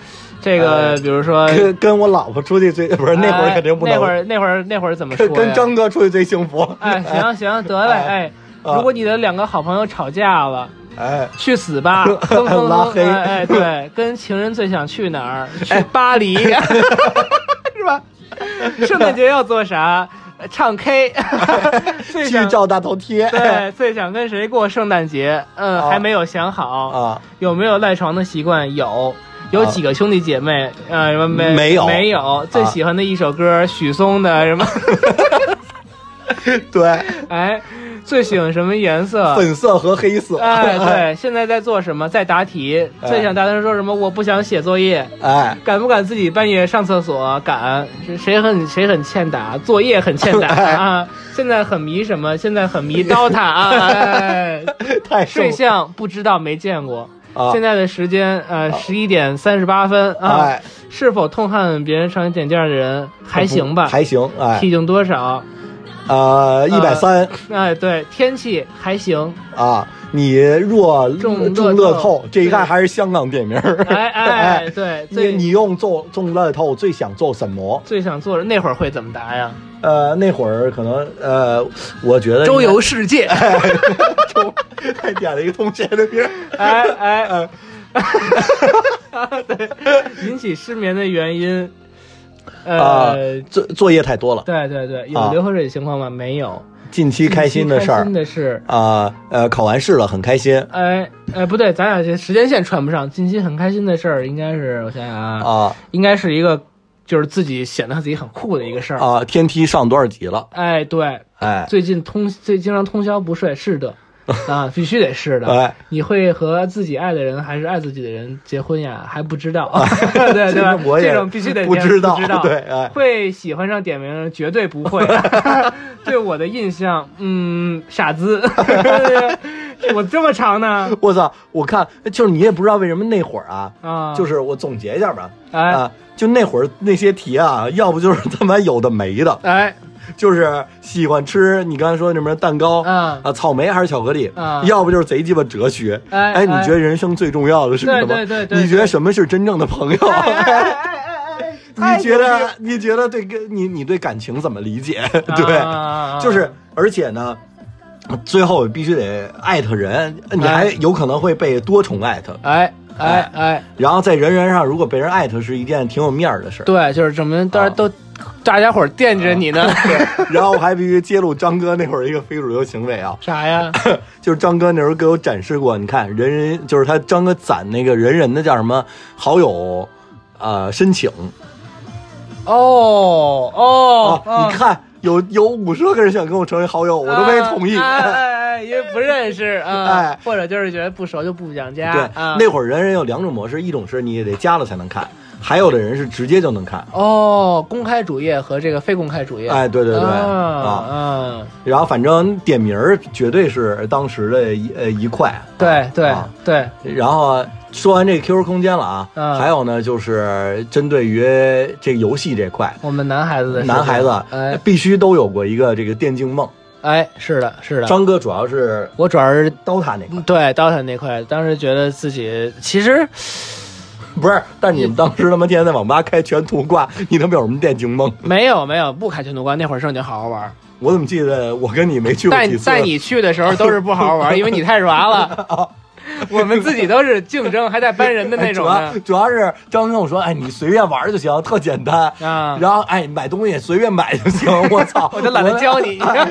这个哎比如说，跟跟我老婆出去最不是那会儿哎肯定不能，那会儿那会儿那会儿怎么说？跟跟张哥出去最幸福。哎，行行得嘞，哎如果你的两个好朋友吵架了。哎，去死吧！拉黑哎哎，对，跟情人最想去哪儿？去巴黎，是吧？圣诞节要做啥？唱 K，最想去照大头贴。对，最想跟谁过圣诞节？嗯，啊还没有想好。啊，有没有赖床的习惯？有。有几个兄弟姐妹？呃，什么没没有没有。最喜欢的一首歌，许嵩的什么？对，哎，最喜欢什么颜色？粉色和黑色。哎，对，现在在做什么？在答题。哎最想大声说什么？我不想写作业。哎，敢不敢自己半夜上厕所？敢。谁很谁很欠打？作业很欠打哎啊！现在很迷什么？现在很迷 DOTA 啊！哎 太帅睡相不知道没见过。啊现在的时间呃十一点三十八分啊。哎，是否痛恨别人上你点件的人？还行吧。还行。哎，体重多少？呃，一百三哎，对，天气还行。啊。你若中中乐透，这一看还是香港店名儿。哎 哎，对，你最你用中中乐透最想做什么？最想做的那会儿会怎么答呀？呃，那会儿可能呃，我觉得周游世界。周，还点了一个同学的名儿。哎哎，对，引起失眠的原因，啊呃，，作作业太多了。对对对，有啊流口水的情况吗？没有。近期开心的事儿开心的是，啊，呃，考完试了，很开心哎哎，不对，咱俩这时间线串不上。近期很开心的事儿，应该是我想想啊，啊应该是一个就是自己显得自己很酷的一个事儿。啊！天梯上多少级了？哎，对，哎最近通最经常通宵不睡，是的，啊，必须得是的。哎，你会和自己爱的人还是爱自己的人结婚呀？还不知道，对对吧？我这种必须得不知道不知道。对哎会喜欢上点名绝对不会。对我的印象，嗯，傻子。我这么长呢？我操！我看就是你也不知道为什么那会儿啊，啊，就是我总结一下吧，哎啊，就那会儿那些题啊，要不就是他妈有的没的，哎就是喜欢吃你刚才说那什么蛋糕啊啊，草莓还是巧克力啊要不就是贼鸡巴哲学。哎哎，你哎觉得人生最重要的是什么？对对对对你觉得什么是真正的朋友？哎哎哎哎哎，你觉得你觉得对跟你你对感情怎么理解？对，啊就是而且呢，最后必须得艾特人，你还哎有可能会被多重艾特。哎哎哎，然后在人人上，如果被人艾特是一件挺有面儿的事儿。对，就是证明大家都 大家伙惦记着你呢。然后我还必须揭露张哥那会儿一个非主流行为啊，啥呀？就是张哥那时候给我展示过，你看人人就是他张哥攒那个人人的叫什么好友，呃申请哦哦，啊，你看有有五十多个人想跟我成为好友，我都没同意。哎哎哎，因为不认识啊，哎或者就是觉得不熟就不想加。对，啊，那会儿人人有两种模式，一种是你得加了才能看，还有的人是直接就能看。哦，公开主页和这个非公开主页。哎，对对对啊嗯，啊，然后反正点名儿绝对是当时的一呃一块。对对啊对，然后说完这个 QQ 空间了啊，嗯还有呢就是针对于这个游戏这块，我们男孩子的男孩子哎必须都有过一个这个电竞梦。哎，是的，是的。张哥主要是我主要是 DOTA 那块，对 DOTA 那块，当时觉得自己其实 不是，但你们当时他妈天天在网吧开全图挂，你他妈有什么电竞梦？没有没有不开全图挂，那会儿正经好好玩。我怎么记得我跟你没去过几次？但在你去的时候都是不好好玩，因为你太软了。我们自己都是竞争，还带搬人的那种哎主要主要是张哥跟我说，哎，你随便玩就行，特简单。啊。然后哎，买东西随便买就行。我操，我就懒得教你哎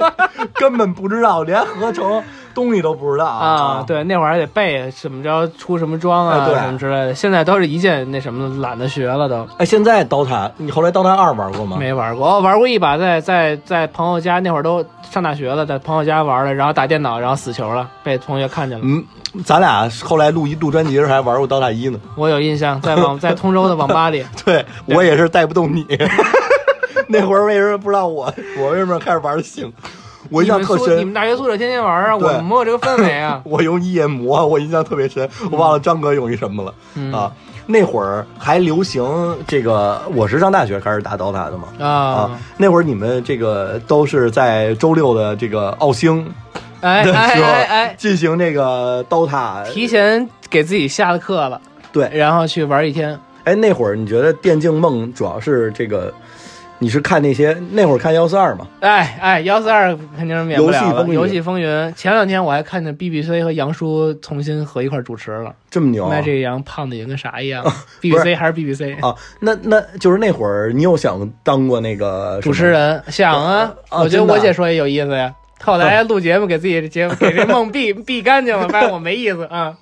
根本不知道，连合成东西都不知道啊，。对，那会儿还得背怎么着出什么装啊，什么之类的。现在都是一键那什么，懒得学了都。哎，现在 DOTA，你后来 DOTA 二玩过吗？没玩过，我玩过一把在，在在朋友家，那会儿都上大学了，在朋友家玩的，然后打电脑，然后死球了，被同学看见了。嗯，咱俩后来录一录专辑时候还玩过 DOTA 一呢。我有印象，在网在通州的网吧里，对我也是带不动你。那会儿为什么不知道我？我为什么开始玩的行？我印象特深。你们大学宿舍天天玩啊，我对们没有这个氛围啊 我用一眼魔，我印象特别深。我忘了张哥用一什么了、嗯啊？那会儿还流行这个，我是上大学开始打 DOTA 的嘛。啊啊，！那会儿你们这个都是在周六的这个奥星的哎哎时候哎哎，进行这个 DOTA。提前给自己下了课了，对，然后去玩一天。哎，那会儿你觉得电竞梦主要是这个？你是看那些那会儿看幺四二嘛？哎哎，幺四二肯定是免不了了。游戏风云游戏风云，前两天我还看见 BBC 和杨叔重新合一块主持了。这么牛啊？Magic 杨胖的也跟啥一样，BBC 还是 BBC 啊，那那就是那会儿你有想当过那个主持？人想啊，啊我觉得我姐说也有意思呀。后来录节目给自己的节目给这梦 闭闭干净了，发现我没意思啊。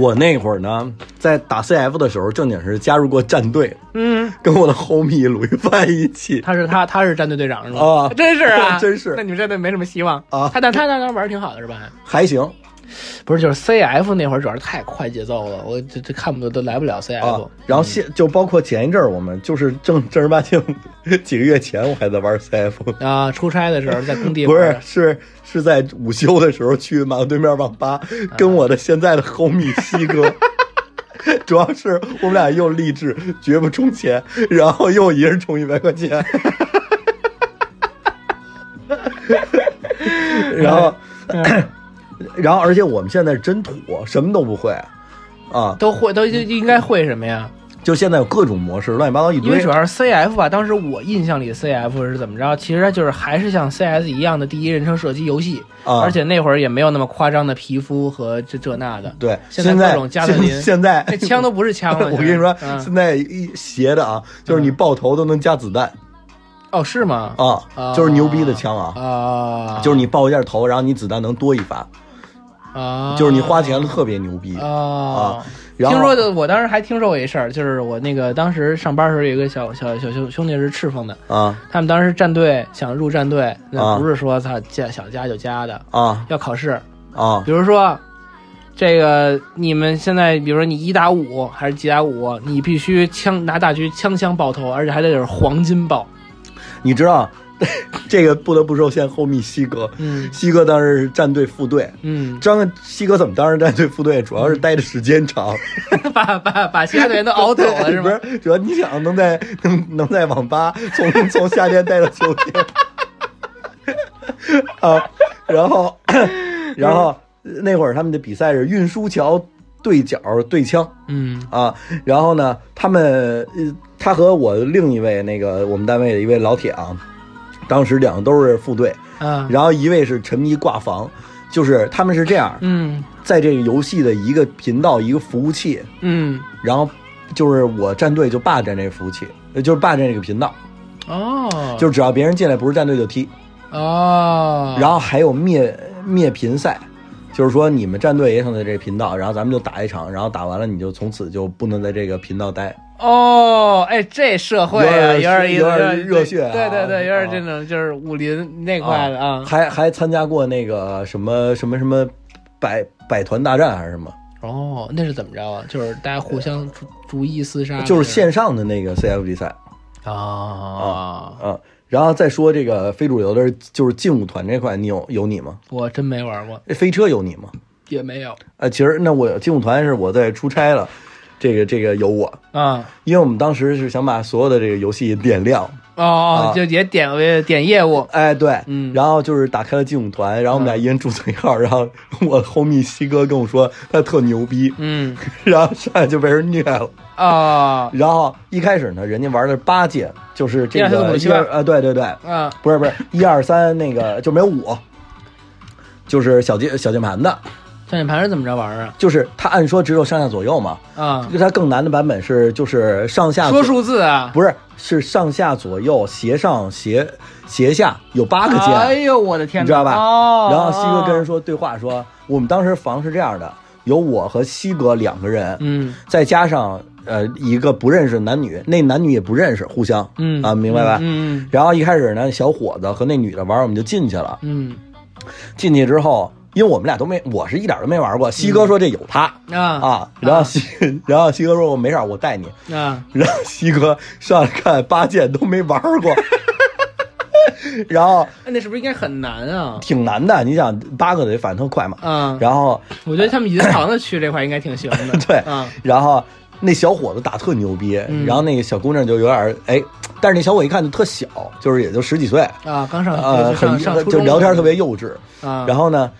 我那会儿呢，在打 CF 的时候，正经是加入过战队，嗯，跟我的 homie 鲁一帆一起。他是他他是战队队长是吧？啊。真是啊，真是。那你们战队没什么希望。啊。他但他那玩儿挺好的是吧？还行不是，就是 CF 那会儿主要是太快节奏了，我这这看不都来不了 CF。啊，然后现就包括前一阵儿，我们就是正正儿八经几个月前，我还在玩 CF，啊，出差的时候在工地不是是是在午休的时候去马路对面网吧，跟我的现在的 homie 西哥。主要是我们俩又励志绝不充钱，然后又一人充一百块钱，然后，然后而且我们现在是真土，什么都不会啊！都会都就应该会什么呀？就现在有各种模式，乱七八糟一堆因为主。要是 CF 吧，当时我印象里 CF 是怎么着？其实它就是还是像 CS 一样的第一人称射击游戏，啊而且那会儿也没有那么夸张的皮肤和这这那的。对，现在各种加特林现现在那枪都不是枪了。我跟你说，嗯现在一邪的啊，就是你爆头都能加子弹哦，是吗？啊，啊就是牛逼的枪啊，啊，就是你爆一下头，然后你子弹能多一发，啊，就是你花钱了特别牛逼啊啊。然后听说的，我当时还听说过一事儿，就是我那个当时上班时候有一个小小小兄兄弟是赤峰的，啊他们当时战队想入战队，那啊不是说他加想加就加的，啊要考试。啊比如说，这个你们现在，比如说你一打五还是几打五，你必须枪拿大狙枪枪爆头，而且还得是黄金爆。你知道 这个不得不说，现在后密西哥，嗯西哥当时是战队副队。嗯，张西哥怎么当时战队副队？主要是待的时间长，把把把其他队员都熬走了是不？是？主要你想能在能能在网吧从从夏天待到秋天 啊，然后然后那会儿他们的比赛是运输桥对角对枪嗯啊，然后呢，他们呃他和我另一位那个我们单位的一位老铁啊，当时两个都是副队，啊然后一位是沉迷挂房，就是他们是这样，嗯。在这个游戏的一个频道一个服务器，嗯。然后就是我战队就霸占这个服务器，呃就是霸占这个频道，哦，就是只要别人进来不是战队就踢，哦，然后还有灭灭频赛。就是说，你们战队也想在这频道，然后咱们就打一场，然后打完了，你就从此就不能在这个频道待。哦，哎，这社会啊，有有点点意思，有点点热血啊对对对，有点啊这种就是武林那块的啊。还还参加过那个什么什么什么百百团大战还是什么，哦，那是怎么着啊？就是大家互相逐逐一厮杀，就是线上的那个 CF 比赛啊。啊。然后再说这个非主流的，就是劲舞团这块，你有有你吗？我真没玩过，这飞车有你吗？也没有呃，其实那我劲舞团是我在出差了，这个这个有我，啊。因为我们当时是想把所有的这个游戏点亮，哦就也点为点业务，哎，对，嗯。然后就是打开了劲舞团，然后我们俩一人注册一号，然后我 homie 西哥跟我说他特牛逼，嗯。然后上来就被人虐了。啊。然后一开始呢，人家玩的是八戒，就是这个一二呃，对对对，啊。不是不是一二三那个就没有五，就是小键小键盘的，转键盘是怎么着玩啊？就是它按说只有上下左右嘛，啊，它更难的版本是就是上下说数字啊，不是是上下左右斜上斜斜下有八个键，哎呦我的天，你知道吧？哦，然后西哥跟人说对话说，我们当时房是这样的，有我和西哥两个人，嗯。再加上呃一个不认识男女，那男女也不认识，互相嗯。啊，明白吧？嗯然后一开始呢，小伙子和那女的玩，我们就进去了。嗯。进去之后，因为我们俩都没，我是一点都没玩过。西哥说这有他、嗯啊啊，然后西，然后西哥说我没事，我带你。啊然后西哥上来看八剑都没玩过，然后哎那是不是应该很难啊？挺难的。你想八个得反应特快嘛，啊，然后我觉得他们银行的区这块应该挺行的。对啊，然后那小伙子打特牛逼，嗯然后那个小姑娘就有点儿哎，但是那小伙一看就特小，就是也就十几岁，啊，刚上呃，上很就聊天特别幼稚。啊，然后呢，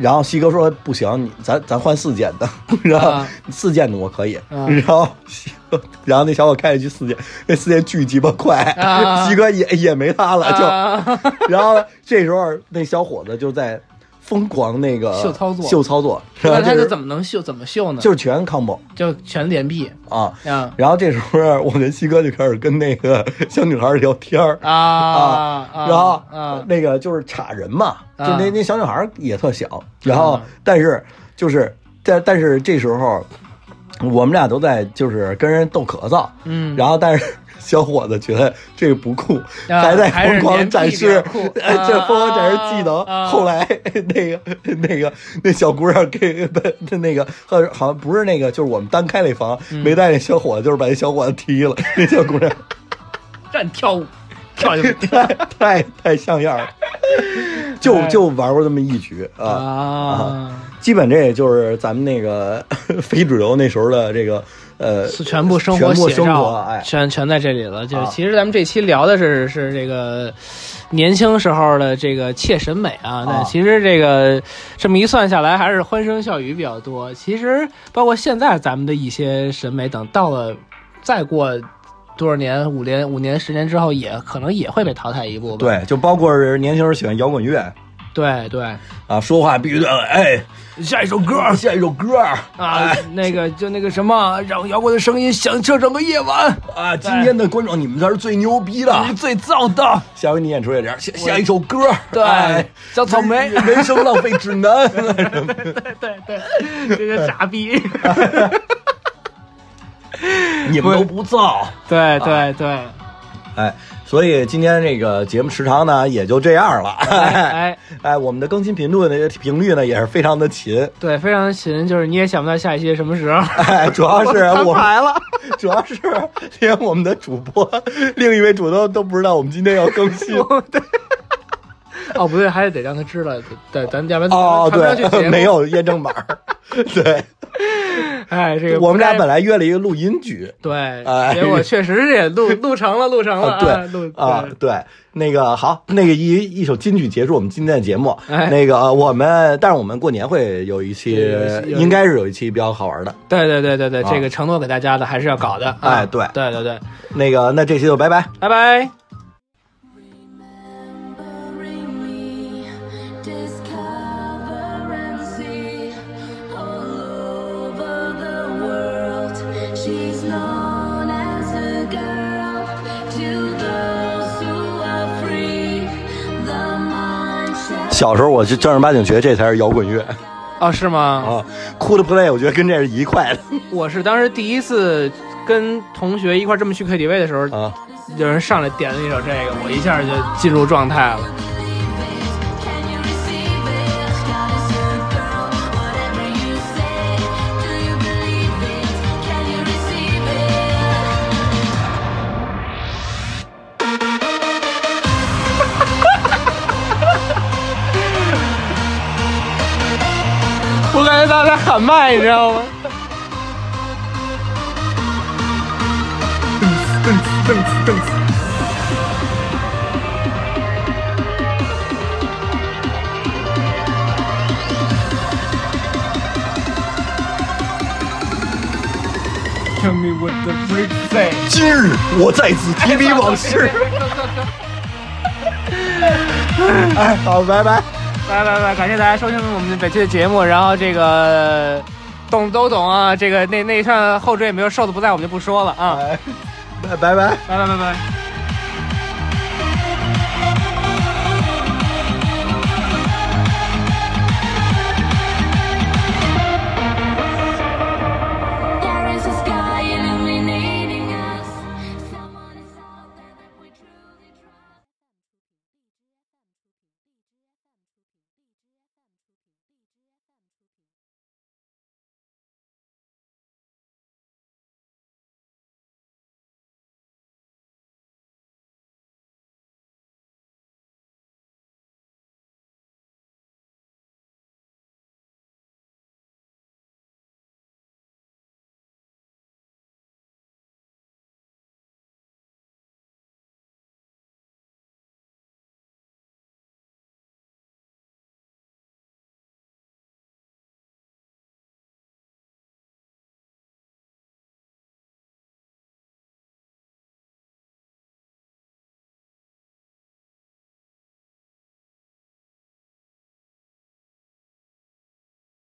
然后西哥说不行，你咱咱换四件的，然后啊。四件的我可以，啊。然后西哥然后那小伙开了一句四件，那四件巨鸡巴快，啊。西哥也也没他了，就，啊。然后这时候那小伙子就在疯狂那个秀操作秀操作，然那他是怎么能秀？怎么秀呢？就是全 combo 就全连臂啊。啊然后这时候我跟西哥就开始跟那个小女孩聊天儿啊啊！然后啊那个就是插人嘛，就啊那那小女孩也特小，然后啊但是就是但但是这时候我们俩都在就是跟人逗咳嗽，嗯，然后但是小伙子觉得这个不酷，啊还在疯狂展示 这啊疯狂展示技能。后来那个那个那小姑娘给不那个好好像不是那个，就是我们单开那房，嗯没带那小伙子，就是把那小伙子踢了。那小姑娘 让你跳舞，跳就 太太太像样了，就哎就玩过这么一局啊。啊，基本这也就是咱们那个非主流那时候的这个呃，全部生活全部生写照，全全在这里了。就其实咱们这期聊的是是这个年轻时候的这个切审美啊，但其实这个这么一算下来，还是欢声笑语比较多。其实包括现在咱们的一些审美，等到了再过多少年，五年、五年、十年之后，也可能也会被淘汰一部分。对，就包括是年轻人喜欢摇滚乐对对。啊，说话必须得哎，下一首歌。下一首歌。啊哎，那个就那个什么，让摇滚的声音响彻整个夜晚，啊，今天的观众你们才是最牛逼的。你是，最燥的。下回你演出也这样，下下一首歌，对哎，小草莓。人人生浪费指南，对对，这个傻逼。你们都不造。对对对，哎，所以今天这个节目时长呢也就这样了。哎，哎，我们的更新频率呢频率呢也是非常的勤。对，非常勤，就是你也想不到下一期什么时候。哎，主要是我来了。主要是连我们的主播另一位主播都不知道我们今天要更新。对。哦，不对，还是得让他知道。对，咱要不然哦，对，没。有验证码。对，哎，这个我们俩本来来约了一个录音局。对，哎结果确实是也录 录成了，录成了对，录对啊，对，那个好，那个一一首金曲结束我们今天的节目。哎那个呃我们，但是我们过年会有一期应该是有一期比较好玩的。对对对对对，啊这个承诺给大家的还是要搞的。啊哎对对对对，那个，那这期就拜拜。拜拜。小时候我就正儿八经觉得这才是摇滚乐啊，是吗？啊，Coldplay 我觉得跟这是一块的我是当时第一次跟同学一块这么去 KTV 的时候，啊。有人上来点了一首这个，我一下就进入状态了。在喊麦，你知道吗？今日我在此提笔往事。哎，好，拜拜。拜拜拜，感谢大家收听我们本期的节目。然后这个懂都懂啊，这个那那一串后缀也没有瘦子不在，我们就不说了啊。拜拜。拜拜拜拜。